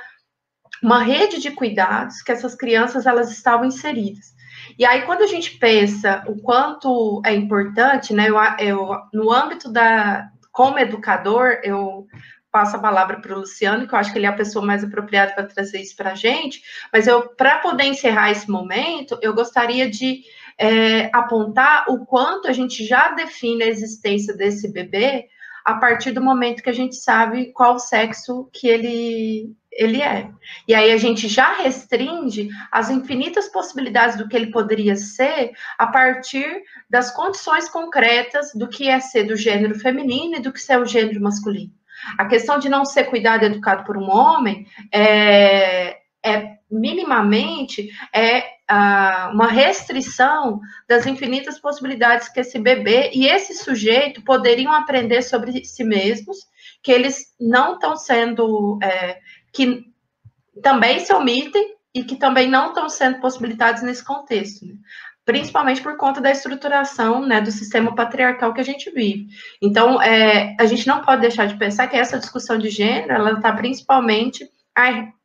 uma rede de cuidados que essas crianças elas estavam inseridas. E aí, quando a gente pensa o quanto é importante, né, eu, eu no âmbito da, como educador, eu passo a palavra para o Luciano, que eu acho que ele é a pessoa mais apropriada para trazer isso para a gente, mas eu, para poder encerrar esse momento, eu gostaria de é, apontar o quanto a gente já define a existência desse bebê a partir do momento que a gente sabe qual sexo que ele, ele é. E aí a gente já restringe as infinitas possibilidades do que ele poderia ser a partir das condições concretas do que é ser do gênero feminino e do que ser o gênero masculino. A questão de não ser cuidado e educado por um homem é, é minimamente é uma restrição das infinitas possibilidades que esse bebê e esse sujeito poderiam aprender sobre si mesmos, que eles não estão sendo, é, que também se omitem e que também não estão sendo possibilitados nesse contexto. Né? principalmente por conta da estruturação né, do sistema patriarcal que a gente vive. Então, é, a gente não pode deixar de pensar que essa discussão de gênero, ela está principalmente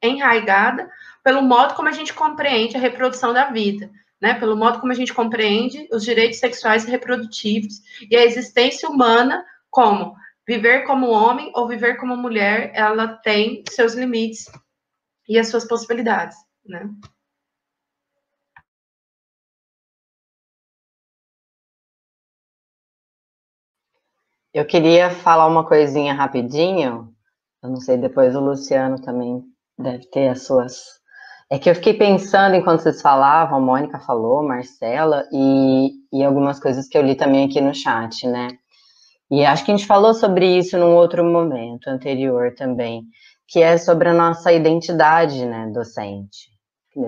enraigada pelo modo como a gente compreende a reprodução da vida, né? Pelo modo como a gente compreende os direitos sexuais e reprodutivos e a existência humana como viver como homem ou viver como mulher, ela tem seus limites e as suas possibilidades, né? Eu queria falar uma coisinha rapidinho. Eu não sei, depois o Luciano também deve ter as suas é que eu fiquei pensando enquanto vocês falavam, Mônica falou, Marcela, e, e algumas coisas que eu li também aqui no chat, né? E acho que a gente falou sobre isso num outro momento anterior também, que é sobre a nossa identidade, né, docente.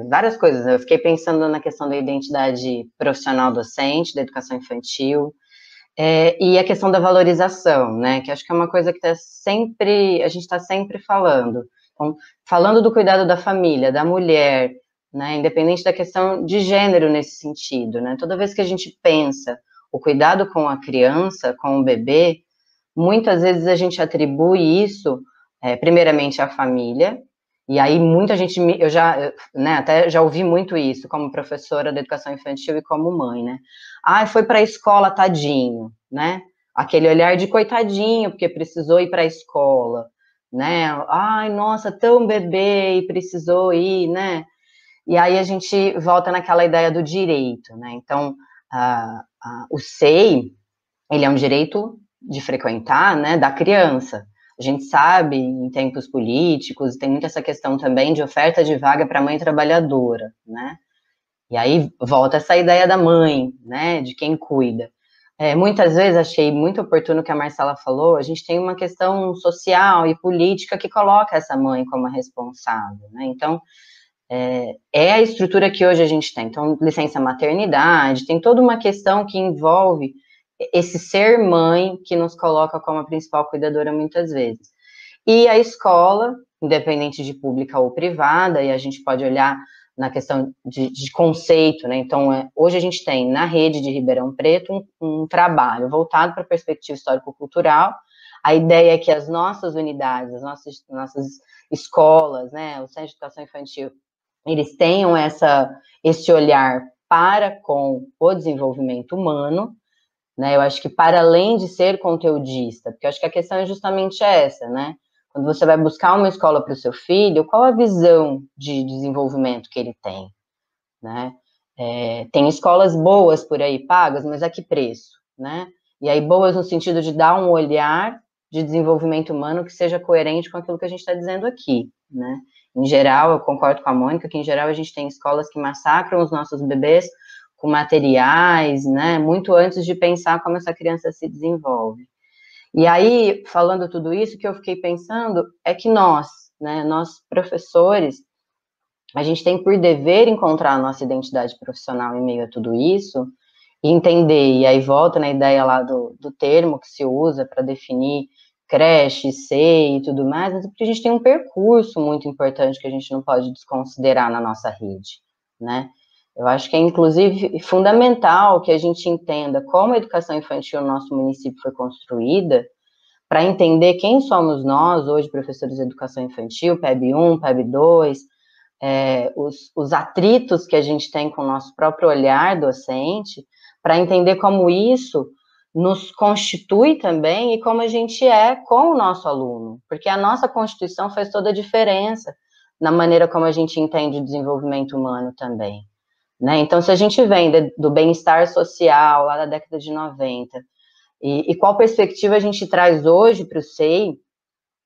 Várias coisas. Eu fiquei pensando na questão da identidade profissional docente, da educação infantil, é, e a questão da valorização, né, que acho que é uma coisa que tá sempre, a gente está sempre falando. Falando do cuidado da família, da mulher, né, independente da questão de gênero nesse sentido, né, toda vez que a gente pensa o cuidado com a criança, com o bebê, muitas vezes a gente atribui isso, é, primeiramente, à família, e aí muita gente, eu já, né, até já ouvi muito isso como professora de educação infantil e como mãe, né? Ah, foi para a escola, tadinho, né? Aquele olhar de coitadinho, porque precisou ir para a escola né? Ai, nossa, tão bebê e precisou ir, né? E aí a gente volta naquela ideia do direito, né? Então, o SEI, ele é um direito de frequentar, né, da criança. A gente sabe, em tempos políticos, tem muito essa questão também de oferta de vaga para mãe trabalhadora, né? E aí volta essa ideia da mãe, né, de quem cuida. É, muitas vezes achei muito oportuno o que a Marcela falou, a gente tem uma questão social e política que coloca essa mãe como a responsável, né? Então, é, é, a estrutura que hoje a gente tem. Então, licença maternidade, tem toda uma questão que envolve esse ser mãe que nos coloca como a principal cuidadora muitas vezes. E a escola, independente de pública ou privada, e a gente pode olhar na questão de, de conceito, né? Então, é, hoje a gente tem na rede de Ribeirão Preto um, um trabalho voltado para a perspectiva histórico-cultural. A ideia é que as nossas unidades, as nossas, nossas escolas, né, o Centro de Educação Infantil, eles tenham essa, esse olhar para com o desenvolvimento humano, né? Eu acho que para além de ser conteudista, porque eu acho que a questão é justamente essa, né? Quando você vai buscar uma escola para o seu filho, qual a visão de desenvolvimento que ele tem, né? É, tem escolas boas por aí pagas, mas a que preço, né? E aí boas no sentido de dar um olhar de desenvolvimento humano que seja coerente com aquilo que a gente está dizendo aqui, né? Em geral, eu concordo com a Mônica que em geral a gente tem escolas que massacram os nossos bebês com materiais, né? Muito antes de pensar como essa criança se desenvolve. E aí, falando tudo isso, o que eu fiquei pensando é que nós, né, nós professores, a gente tem por dever encontrar a nossa identidade profissional em meio a tudo isso e entender, e aí volta na ideia lá do, do termo que se usa para definir creche, SEI e tudo mais, mas é porque a gente tem um percurso muito importante que a gente não pode desconsiderar na nossa rede, né? Eu acho que é, inclusive, fundamental que a gente entenda como a educação infantil no nosso município foi construída, para entender quem somos nós, hoje, professores de educação infantil, PEB 1, PEB 2, é, os, os atritos que a gente tem com o nosso próprio olhar docente, para entender como isso nos constitui também e como a gente é com o nosso aluno, porque a nossa constituição faz toda a diferença na maneira como a gente entende o desenvolvimento humano também. Né? Então, se a gente vem de, do bem-estar social lá da década de 90, e, e qual perspectiva a gente traz hoje para o SEI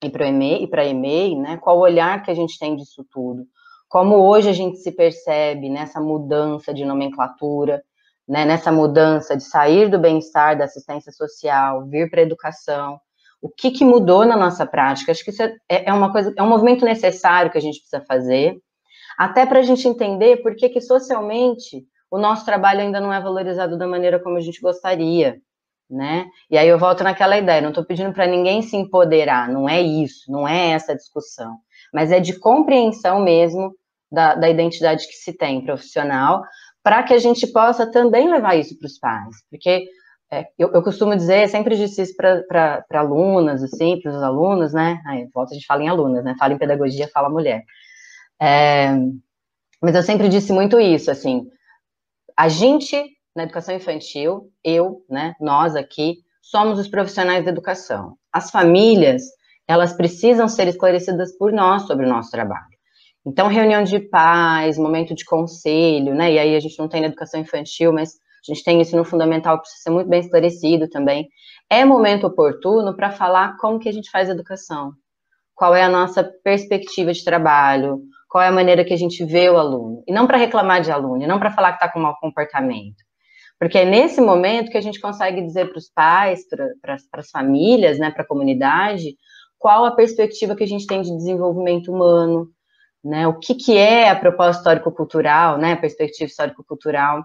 e para EMEI, e EMEI, né? qual o olhar que a gente tem disso tudo? Como hoje a gente se percebe nessa mudança de nomenclatura, né, nessa mudança de sair do bem-estar, da assistência social, vir para a educação, o que, que, mudou na nossa prática? Acho que isso é, é, uma coisa, é um movimento necessário que a gente precisa fazer, até para a gente entender por que, que socialmente o nosso trabalho ainda não é valorizado da maneira como a gente gostaria, né? E aí eu volto naquela ideia, não estou pedindo para ninguém se empoderar, não é isso, não é essa discussão, mas é de compreensão mesmo da, da identidade que se tem profissional, para que a gente possa também levar isso para os pais, porque é, eu, eu, costumo dizer, sempre disse isso para alunas, assim, para os alunos, né? Aí, volta, a gente fala em alunas, né? Fala em pedagogia, fala mulher. É, mas eu sempre disse muito isso, assim, a gente, na educação infantil, eu, né, nós aqui, somos os profissionais da educação. As famílias, elas precisam ser esclarecidas por nós sobre o nosso trabalho. Então, reunião de pais, momento de conselho, né, e aí a gente não tem na educação infantil, mas a gente tem isso no fundamental, precisa ser muito bem esclarecido também. É momento oportuno para falar como que a gente faz educação, qual é a nossa perspectiva de trabalho, qual é a maneira que a gente vê o aluno. E não para reclamar de aluno, não para falar que está com mau comportamento. Porque é nesse momento que a gente consegue dizer para os pais, para as famílias, né, para a comunidade, qual a perspectiva que a gente tem de desenvolvimento humano, né, o que, que é a proposta histórico-cultural, né, a perspectiva histórico-cultural,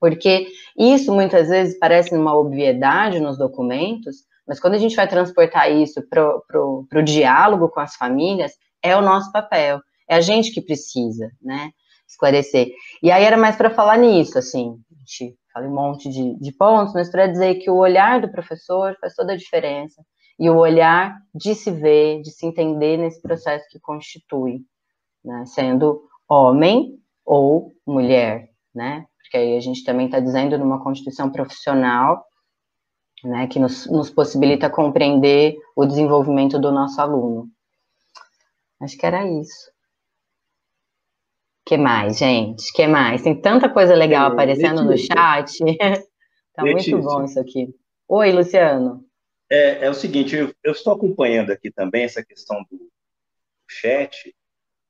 porque isso muitas vezes parece uma obviedade nos documentos, mas quando a gente vai transportar isso para o diálogo com as famílias, é o nosso papel. É a gente que precisa, né? Esclarecer. E aí era mais para falar nisso, assim. A gente fala um monte de, de pontos, mas para dizer que o olhar do professor faz toda a diferença. E o olhar de se ver, de se entender nesse processo que constitui, né? Sendo homem ou mulher, né? Porque aí a gente também está dizendo numa constituição profissional, né, que nos, nos possibilita compreender o desenvolvimento do nosso aluno. Acho que era isso que mais, gente? que mais? Tem tanta coisa legal é, aparecendo Letícia. no chat. tá Letícia. muito bom isso aqui. Oi, Luciano. É, é o seguinte, eu, eu, estou acompanhando aqui também essa questão do chat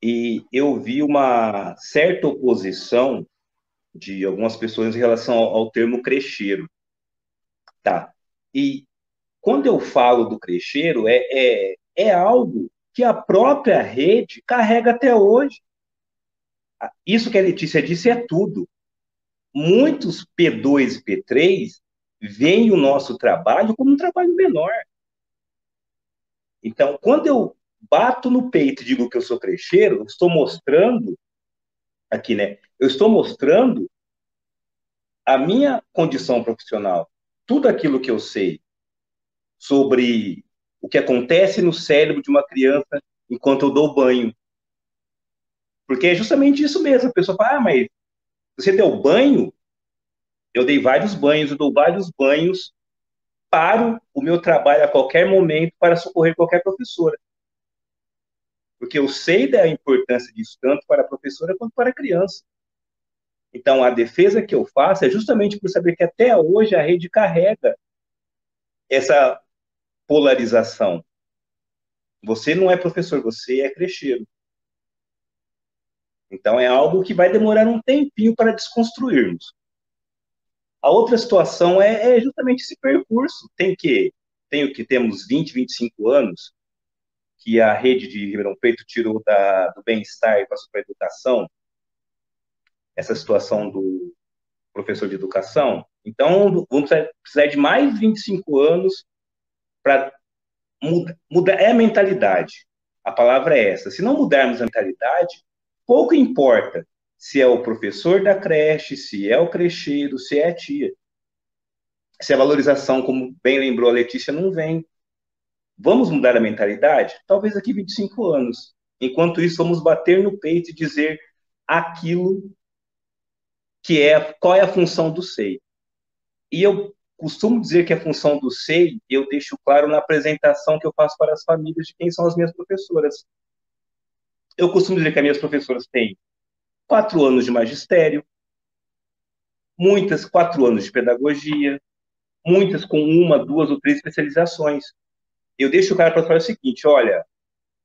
e eu vi uma certa oposição de algumas pessoas em relação ao, ao termo crecheiro. Tá. E quando eu falo do crecheiro, é, é, é algo que a própria rede carrega até hoje. Isso que a Letícia disse é tudo. Muitos P2 e P3 veem o nosso trabalho como um trabalho menor. Então, quando eu bato no peito e digo que eu sou crecheiro, eu estou mostrando aqui, né? Eu estou mostrando a minha condição profissional, tudo aquilo que eu sei sobre o que acontece no cérebro de uma criança enquanto eu dou banho. Porque é justamente isso mesmo. A pessoa fala, ah, mas você deu banho? Eu dei vários banhos, eu dou vários banhos, paro o meu trabalho a qualquer momento para socorrer qualquer professora. Porque eu sei da importância disso, tanto para a professora quanto para a criança. Então, a defesa que eu faço é justamente por saber que até hoje a rede carrega essa polarização. Você não é professor, você é crecheiro. Então, é algo que vai demorar um tempinho para desconstruirmos. A outra situação é, é justamente esse percurso. Tem que, tem que temos 20, 25 anos, que a rede de Ribeirão Preto tirou da, do bem-estar e passou para a educação, essa situação do professor de educação. Então, vamos precisar de mais 25 anos para mudar, mudar. É a mentalidade. A palavra é essa. Se não mudarmos a mentalidade, pouco importa se é o professor da creche, se é o crecheiro, se é a tia. Se a valorização, como bem lembrou a Letícia, não vem. Vamos mudar a mentalidade? Talvez daqui 25 anos. Enquanto isso, vamos bater no peito e dizer aquilo que é qual é a função do SEI. E eu costumo dizer que a função do SEI, eu deixo claro na apresentação que eu faço para as famílias de quem são as minhas professoras. Eu costumo dizer que as minhas professoras têm quatro anos de magistério, muitas quatro anos de pedagogia, muitas com uma, duas ou três especializações. Eu deixo o cara para falar o seguinte: olha,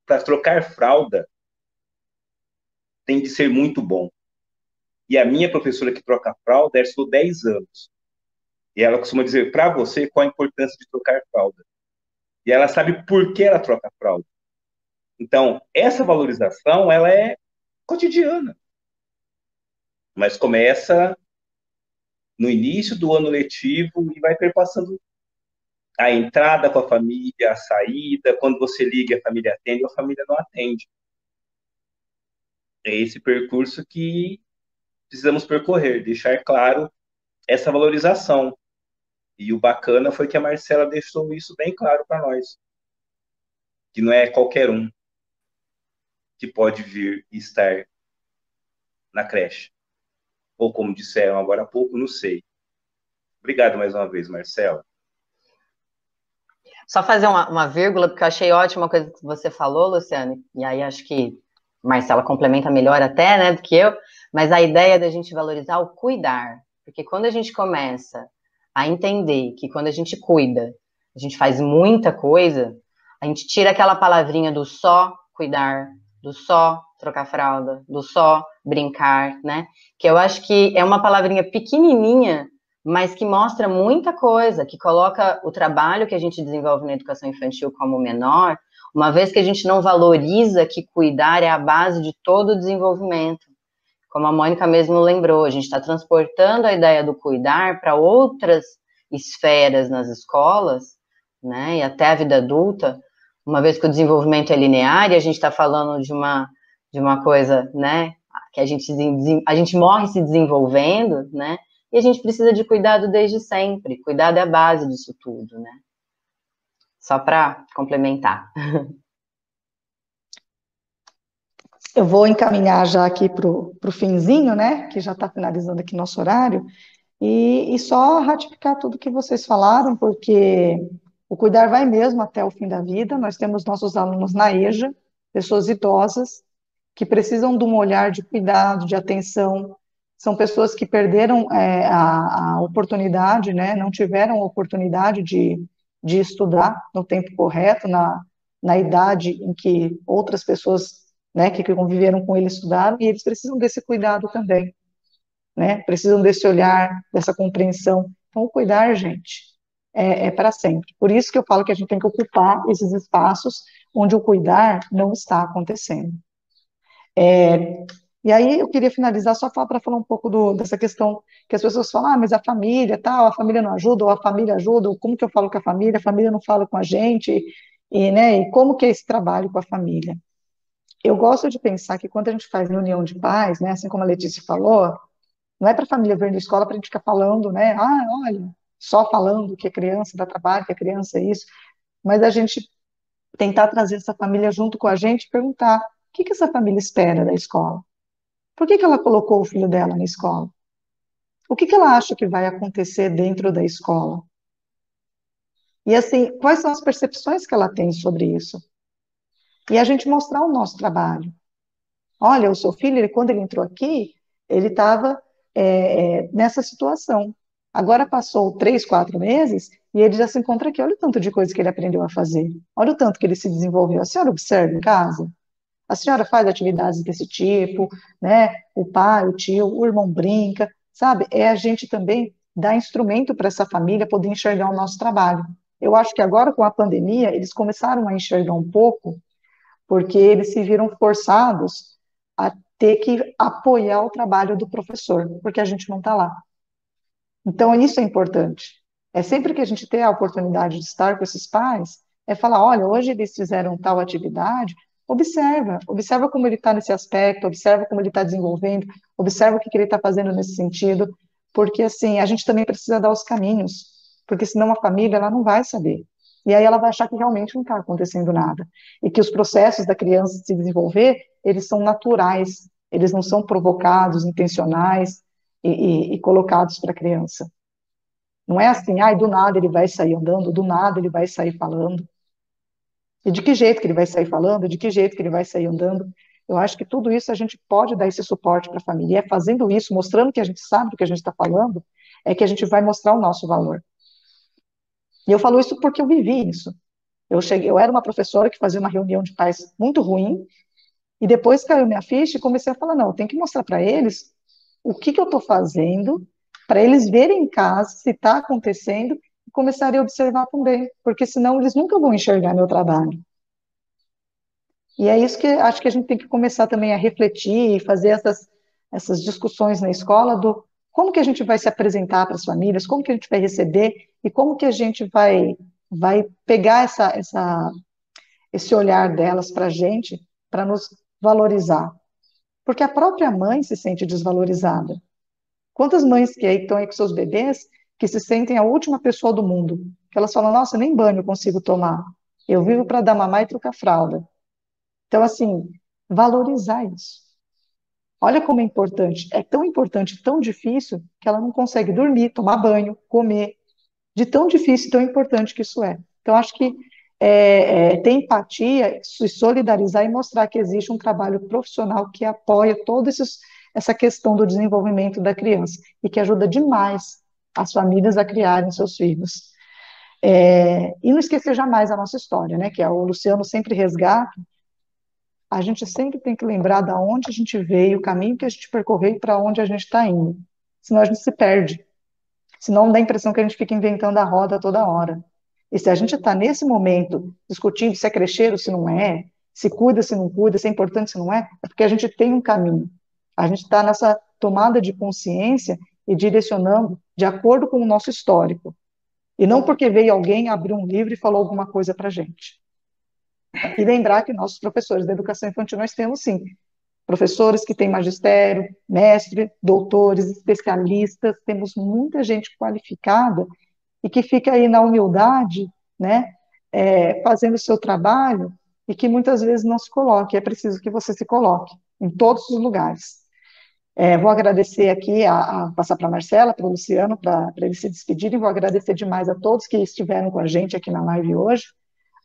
para trocar fralda tem de ser muito bom. E a minha professora que troca fralda, ela estudou 10 anos. E ela costuma dizer para você qual a importância de trocar fralda. E ela sabe por que ela troca fralda. Então, essa valorização, ela é cotidiana mas começa no início do ano letivo e vai perpassando a entrada com a família, a saída, quando você liga a família atende, a família não atende. É esse percurso que precisamos percorrer, deixar claro essa valorização. E o bacana foi que a Marcela deixou isso bem claro para nós. Que não é qualquer um que pode vir e estar na creche ou como disseram agora há pouco, não sei. Obrigado mais uma vez, Marcela. Só fazer uma, uma vírgula, porque eu achei ótima a coisa que você falou, Luciane, e aí acho que Marcela complementa melhor até, né, do que eu, mas a ideia da gente valorizar o cuidar, porque quando a gente começa a entender que quando a gente cuida, a gente faz muita coisa, a gente tira aquela palavrinha do só cuidar, do só trocar fralda, do só brincar, né? Que eu acho que é uma palavrinha pequenininha, mas que mostra muita coisa, que coloca o trabalho que a gente desenvolve na educação infantil como menor, uma vez que a gente não valoriza que cuidar é a base de todo o desenvolvimento. Como a Mônica mesmo lembrou, a gente está transportando a ideia do cuidar para outras esferas nas escolas, né, e até a vida adulta, uma vez que o desenvolvimento é linear e a gente está falando de uma, de uma coisa, né, que a gente, a gente morre se desenvolvendo, né, e a gente precisa de cuidado desde sempre. Cuidado é a base disso tudo, né. Só para complementar. Eu vou encaminhar já aqui para o finzinho, né, que já está finalizando aqui nosso horário, e, e só ratificar tudo que vocês falaram, porque o cuidar vai mesmo até o fim da vida. Nós temos nossos alunos na EJA, pessoas idosas, que precisam de um olhar de cuidado, de atenção, são pessoas que perderam é, a, a, oportunidade, né, não tiveram a oportunidade de, de estudar no tempo correto, na, na idade em que outras pessoas, né, que, conviveram com ele estudaram, e eles precisam desse cuidado também, né, precisam desse olhar, dessa compreensão. Então, cuidar, gente, é, é para sempre. Por isso que eu falo que a gente tem que ocupar esses espaços onde o cuidar não está acontecendo. É, e aí eu queria finalizar só para falar um pouco do, dessa questão que as pessoas falam, ah, mas a família, tal, a família não ajuda, ou a família ajuda, ou como que eu falo com a família, a família não fala com a gente, e, né, e como que é esse trabalho com a família. Eu gosto de pensar que quando a gente faz reunião de pais, né, assim como a Letícia falou, não é para a família vir na escola para a gente ficar falando, né, ah, olha, só falando que a criança dá trabalho, que a criança é isso, mas a gente tentar trazer essa família junto com a gente e perguntar o que, que essa família espera da escola. Por que, que ela colocou o filho dela na escola? O que, que ela acha que vai acontecer dentro da escola? E assim, quais são as percepções que ela tem sobre isso? E a gente mostrar o nosso trabalho. Olha, o seu filho, ele, quando ele entrou aqui, ele estava é, é, nessa situação. Agora passou três, quatro meses e ele já se encontra aqui. Olha o tanto de coisa que ele aprendeu a fazer. Olha o tanto que ele se desenvolveu. A senhora observa em casa? A senhora faz atividades desse tipo, né? O pai, o tio, o irmão brinca, sabe? É a gente também dar instrumento para essa família poder enxergar o nosso trabalho. Eu acho que agora com a pandemia eles começaram a enxergar um pouco, porque eles se viram forçados a ter que apoiar o trabalho do professor, porque a gente não está lá. Então isso é importante. É sempre que a gente tem a oportunidade de estar com esses pais, é falar, olha, hoje eles fizeram tal atividade, Observa, observa como ele está nesse aspecto, observa como ele está desenvolvendo, observa o que, que ele está fazendo nesse sentido, porque assim, a gente também precisa dar os caminhos, porque senão a família ela não vai saber. E aí ela vai achar que realmente não está acontecendo nada. E que os processos da criança se desenvolver, eles são naturais, eles não são provocados, intencionais e, e, e colocados para a criança. Não é assim, ai, do nada ele vai sair andando, do nada ele vai sair falando. E de que jeito que ele vai sair falando, de que jeito que ele vai sair andando. Eu acho que tudo isso a gente pode dar esse suporte para a família. E é fazendo isso, mostrando que a gente sabe do que a gente está falando, é que a gente vai mostrar o nosso valor. E eu falo isso porque eu vivi isso. Eu cheguei, eu era uma professora que fazia uma reunião de pais muito ruim, e depois caiu minha ficha e comecei a falar, não, eu tenho que mostrar para eles o que, que eu estou fazendo, para eles verem em casa se está acontecendo começarem a observar também, porque senão eles nunca vão enxergar meu trabalho. E é isso que acho que a gente tem que começar também a refletir e fazer essas, essas discussões na escola do como que a gente vai se apresentar para as famílias, como que a gente vai receber e como que a gente vai, vai pegar essa, essa, esse olhar delas para a gente, para nos valorizar. Porque a própria mãe se sente desvalorizada. Quantas mães que aí estão aí com seus bebês que se sentem a última pessoa do mundo, que elas falam, nossa, nem banho eu consigo tomar, eu vivo para dar mamar e trocar fralda. Então, assim, valorizar isso. Olha como é importante. É tão importante, tão difícil, que ela não consegue dormir, tomar banho, comer. De tão difícil tão importante que isso é. Então, acho que é, é, ter empatia, se solidarizar e mostrar que existe um trabalho profissional que apoia toda essa questão do desenvolvimento da criança e que ajuda demais as famílias a criarem seus filhos. É, e não esquecer jamais a nossa história, né, que é o Luciano sempre resgata, a gente sempre tem que lembrar da onde a gente veio, o caminho que a gente percorreu e para onde a gente está indo, senão a gente se perde, senão dá a impressão que a gente fica inventando a roda toda hora. E se a gente está nesse momento discutindo se é crescer ou se não é, se cuida, se não cuida, se é importante, se não é, é porque a gente tem um caminho. A gente está nessa tomada de consciência e direcionando de acordo com o nosso histórico. E não porque veio alguém abrir um livro e falou alguma coisa para a gente. E lembrar que nossos professores da educação infantil nós temos sim professores que têm magistério, mestre, doutores, especialistas, temos muita gente qualificada e que fica aí na humildade, né, é, fazendo o seu trabalho e que muitas vezes não se coloque. É preciso que você se coloque em todos os lugares. É, vou agradecer aqui, a, a passar para a Marcela, para o Luciano, para eles se despedirem. Vou agradecer demais a todos que estiveram com a gente aqui na live hoje.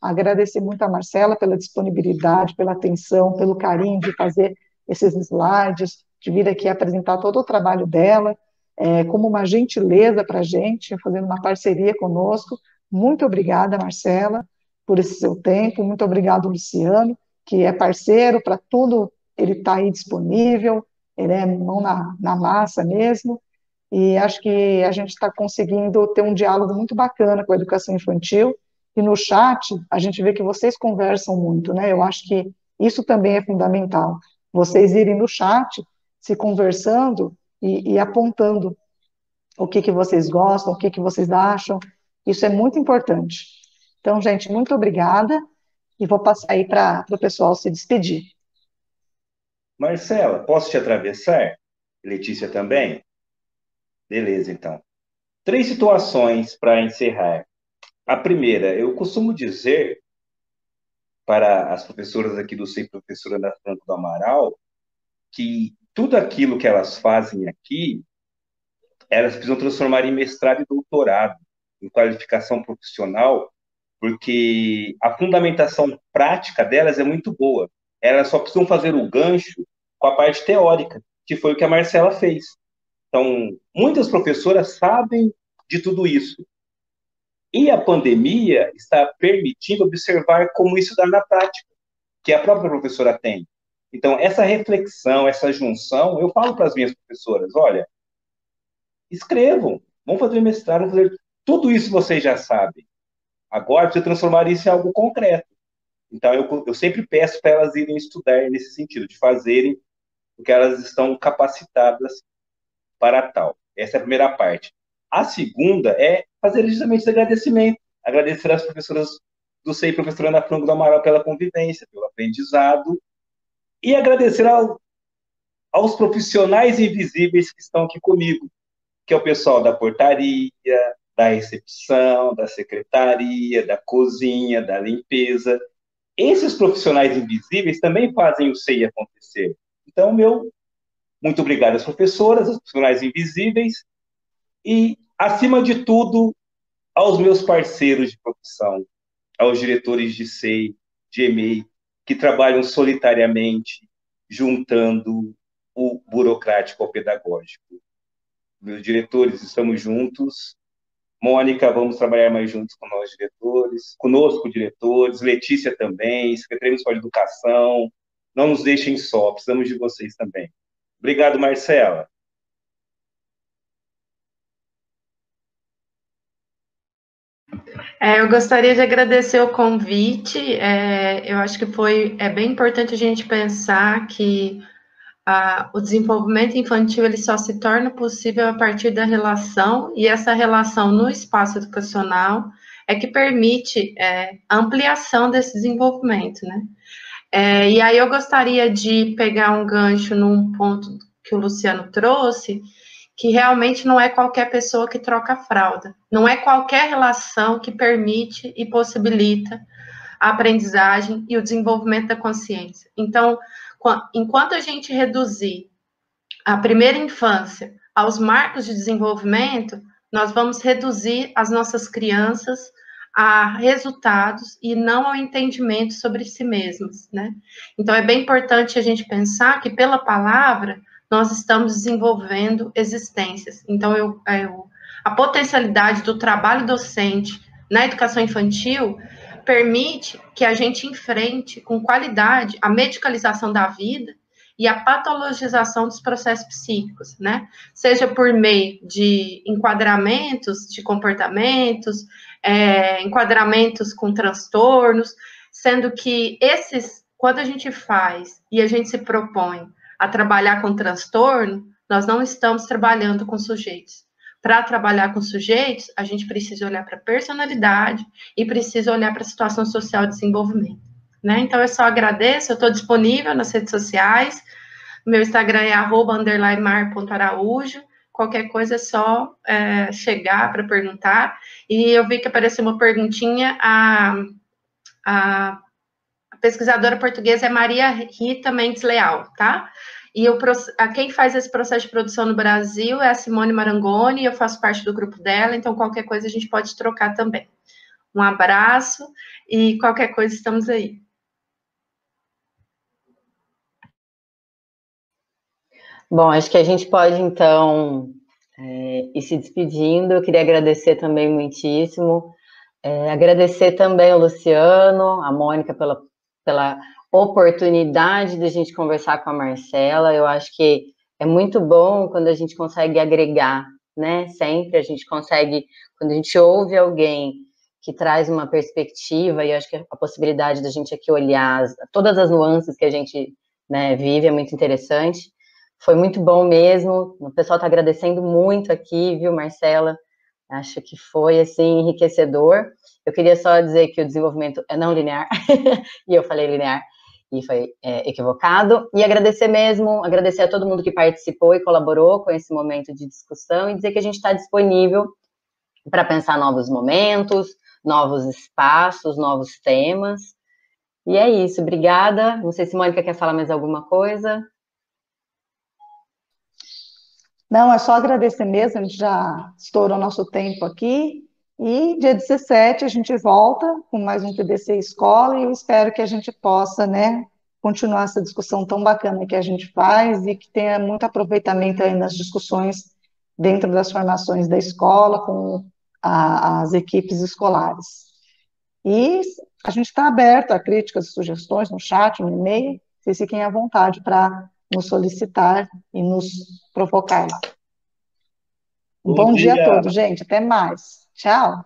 Agradecer muito a Marcela pela disponibilidade, pela atenção, pelo carinho de fazer esses slides, de vir aqui apresentar todo o trabalho dela, é, como uma gentileza para a gente, fazendo uma parceria conosco. Muito obrigada, Marcela, por esse seu tempo. Muito obrigado, Luciano, que é parceiro para tudo, ele está aí disponível, ele é mão na, na massa mesmo. E acho que a gente está conseguindo ter um diálogo muito bacana com a educação infantil. E no chat, a gente vê que vocês conversam muito, né? Eu acho que isso também é fundamental. Vocês irem no chat, se conversando e, e apontando o que, que vocês gostam, o que, que vocês acham. Isso é muito importante. Então, gente, muito obrigada. E vou passar aí para o pessoal se despedir. Marcela, posso te atravessar? Letícia também? Beleza, então. Três situações para encerrar. A primeira, eu costumo dizer para as professoras aqui do SEI, professora da Franco do Amaral, que tudo aquilo que elas fazem aqui, elas precisam transformar em mestrado e doutorado, em qualificação profissional, porque a fundamentação prática delas é muito boa. Elas só precisam fazer o gancho com a parte teórica, que foi o que a Marcela fez. Então, muitas professoras sabem de tudo isso. E a pandemia está permitindo observar como isso dá na prática, que a própria professora tem. Então, essa reflexão, essa junção, eu falo para as minhas professoras: olha, escrevam, vão fazer mestrado, vão fazer. Tudo isso vocês já sabem. Agora precisa transformar isso em algo concreto. Então, eu, eu sempre peço para elas irem estudar nesse sentido, de fazerem o que elas estão capacitadas para tal. Essa é a primeira parte. A segunda é fazer justamente esse agradecimento. Agradecer às professoras do SEI, professora Ana Franco do Amaral, pela convivência, pelo aprendizado, e agradecer ao, aos profissionais invisíveis que estão aqui comigo, que é o pessoal da portaria, da recepção, da secretaria, da cozinha, da limpeza. Esses profissionais invisíveis também fazem o SEI acontecer. Então, meu muito obrigado às professoras, aos profissionais invisíveis e, acima de tudo, aos meus parceiros de profissão, aos diretores de SEI, de EMEI, que trabalham solitariamente, juntando o burocrático ao pedagógico. Meus diretores, estamos juntos. Mônica, vamos trabalhar mais juntos com nós, diretores. Conosco, diretores. Letícia também, Secretaria Municipal de Educação. Não nos deixem só, precisamos de vocês também. Obrigado, Marcela. É, eu gostaria de agradecer o convite. É, eu acho que foi é bem importante a gente pensar que a, o desenvolvimento infantil ele só se torna possível a partir da relação e essa relação no espaço educacional é que permite é, ampliação desse desenvolvimento, né? É, e aí eu gostaria de pegar um gancho num ponto que o Luciano trouxe, que realmente não é qualquer pessoa que troca fralda, não é qualquer relação que permite e possibilita a aprendizagem e o desenvolvimento da consciência. Então, enquanto a gente reduzir a primeira infância aos marcos de desenvolvimento, nós vamos reduzir as nossas crianças a resultados e não ao entendimento sobre si mesmas, né? Então é bem importante a gente pensar que pela palavra nós estamos desenvolvendo existências. Então eu, eu a potencialidade do trabalho docente na educação infantil permite que a gente enfrente com qualidade a medicalização da vida e a patologização dos processos psíquicos, né? Seja por meio de enquadramentos de comportamentos, é, enquadramentos com transtornos, sendo que esses, quando a gente faz e a gente se propõe a trabalhar com transtorno, nós não estamos trabalhando com sujeitos. Para trabalhar com sujeitos, a gente precisa olhar para a personalidade e precisa olhar para a situação social de desenvolvimento. Né? Então, eu só agradeço, eu estou disponível nas redes sociais, meu Instagram é mar.araújo, qualquer coisa é só é, chegar para perguntar. E eu vi que apareceu uma perguntinha, a, a, pesquisadora portuguesa é Maria Rita Mendes Leal, tá? E eu, quem faz esse processo de produção no Brasil é a Simone Marangoni, eu faço parte do grupo dela, então qualquer coisa a gente pode trocar também. Um abraço e qualquer coisa estamos aí. Bom, acho que a gente pode, então, é, ir se despedindo. Eu queria agradecer também muitíssimo. É, agradecer também ao Luciano, a Mônica, pela, pela oportunidade de a gente conversar com a Marcela. Eu acho que é muito bom quando a gente consegue agregar, né? Sempre a gente consegue, quando a gente ouve alguém que traz uma perspectiva, e acho que a possibilidade da gente aqui olhar as, todas as nuances que a gente né, vive é muito interessante. Foi muito bom mesmo. O pessoal está agradecendo muito aqui, viu, Marcela? Acho que foi assim enriquecedor. Eu queria só dizer que o desenvolvimento é não linear, e eu falei linear e foi é, equivocado. E agradecer mesmo, agradecer a todo mundo que participou e colaborou com esse momento de discussão e dizer que a gente está disponível para pensar novos momentos, novos espaços, novos temas. E é isso, obrigada. Não sei se Mônica quer falar mais alguma coisa. Não, é só agradecer mesmo, a gente já estourou nosso tempo aqui. E dia 17 a gente volta com mais um TDC Escola e eu espero que a gente possa, né, continuar essa discussão tão bacana que a gente faz e que tenha muito aproveitamento aí nas discussões dentro das formações da escola com a, as equipes escolares. E a gente está aberto a críticas e sugestões no chat, no e-mail, vocês fiquem à vontade para nos solicitar e nos provocar. Um bom, bom dia. dia a todos, gente. Até mais. Tchau.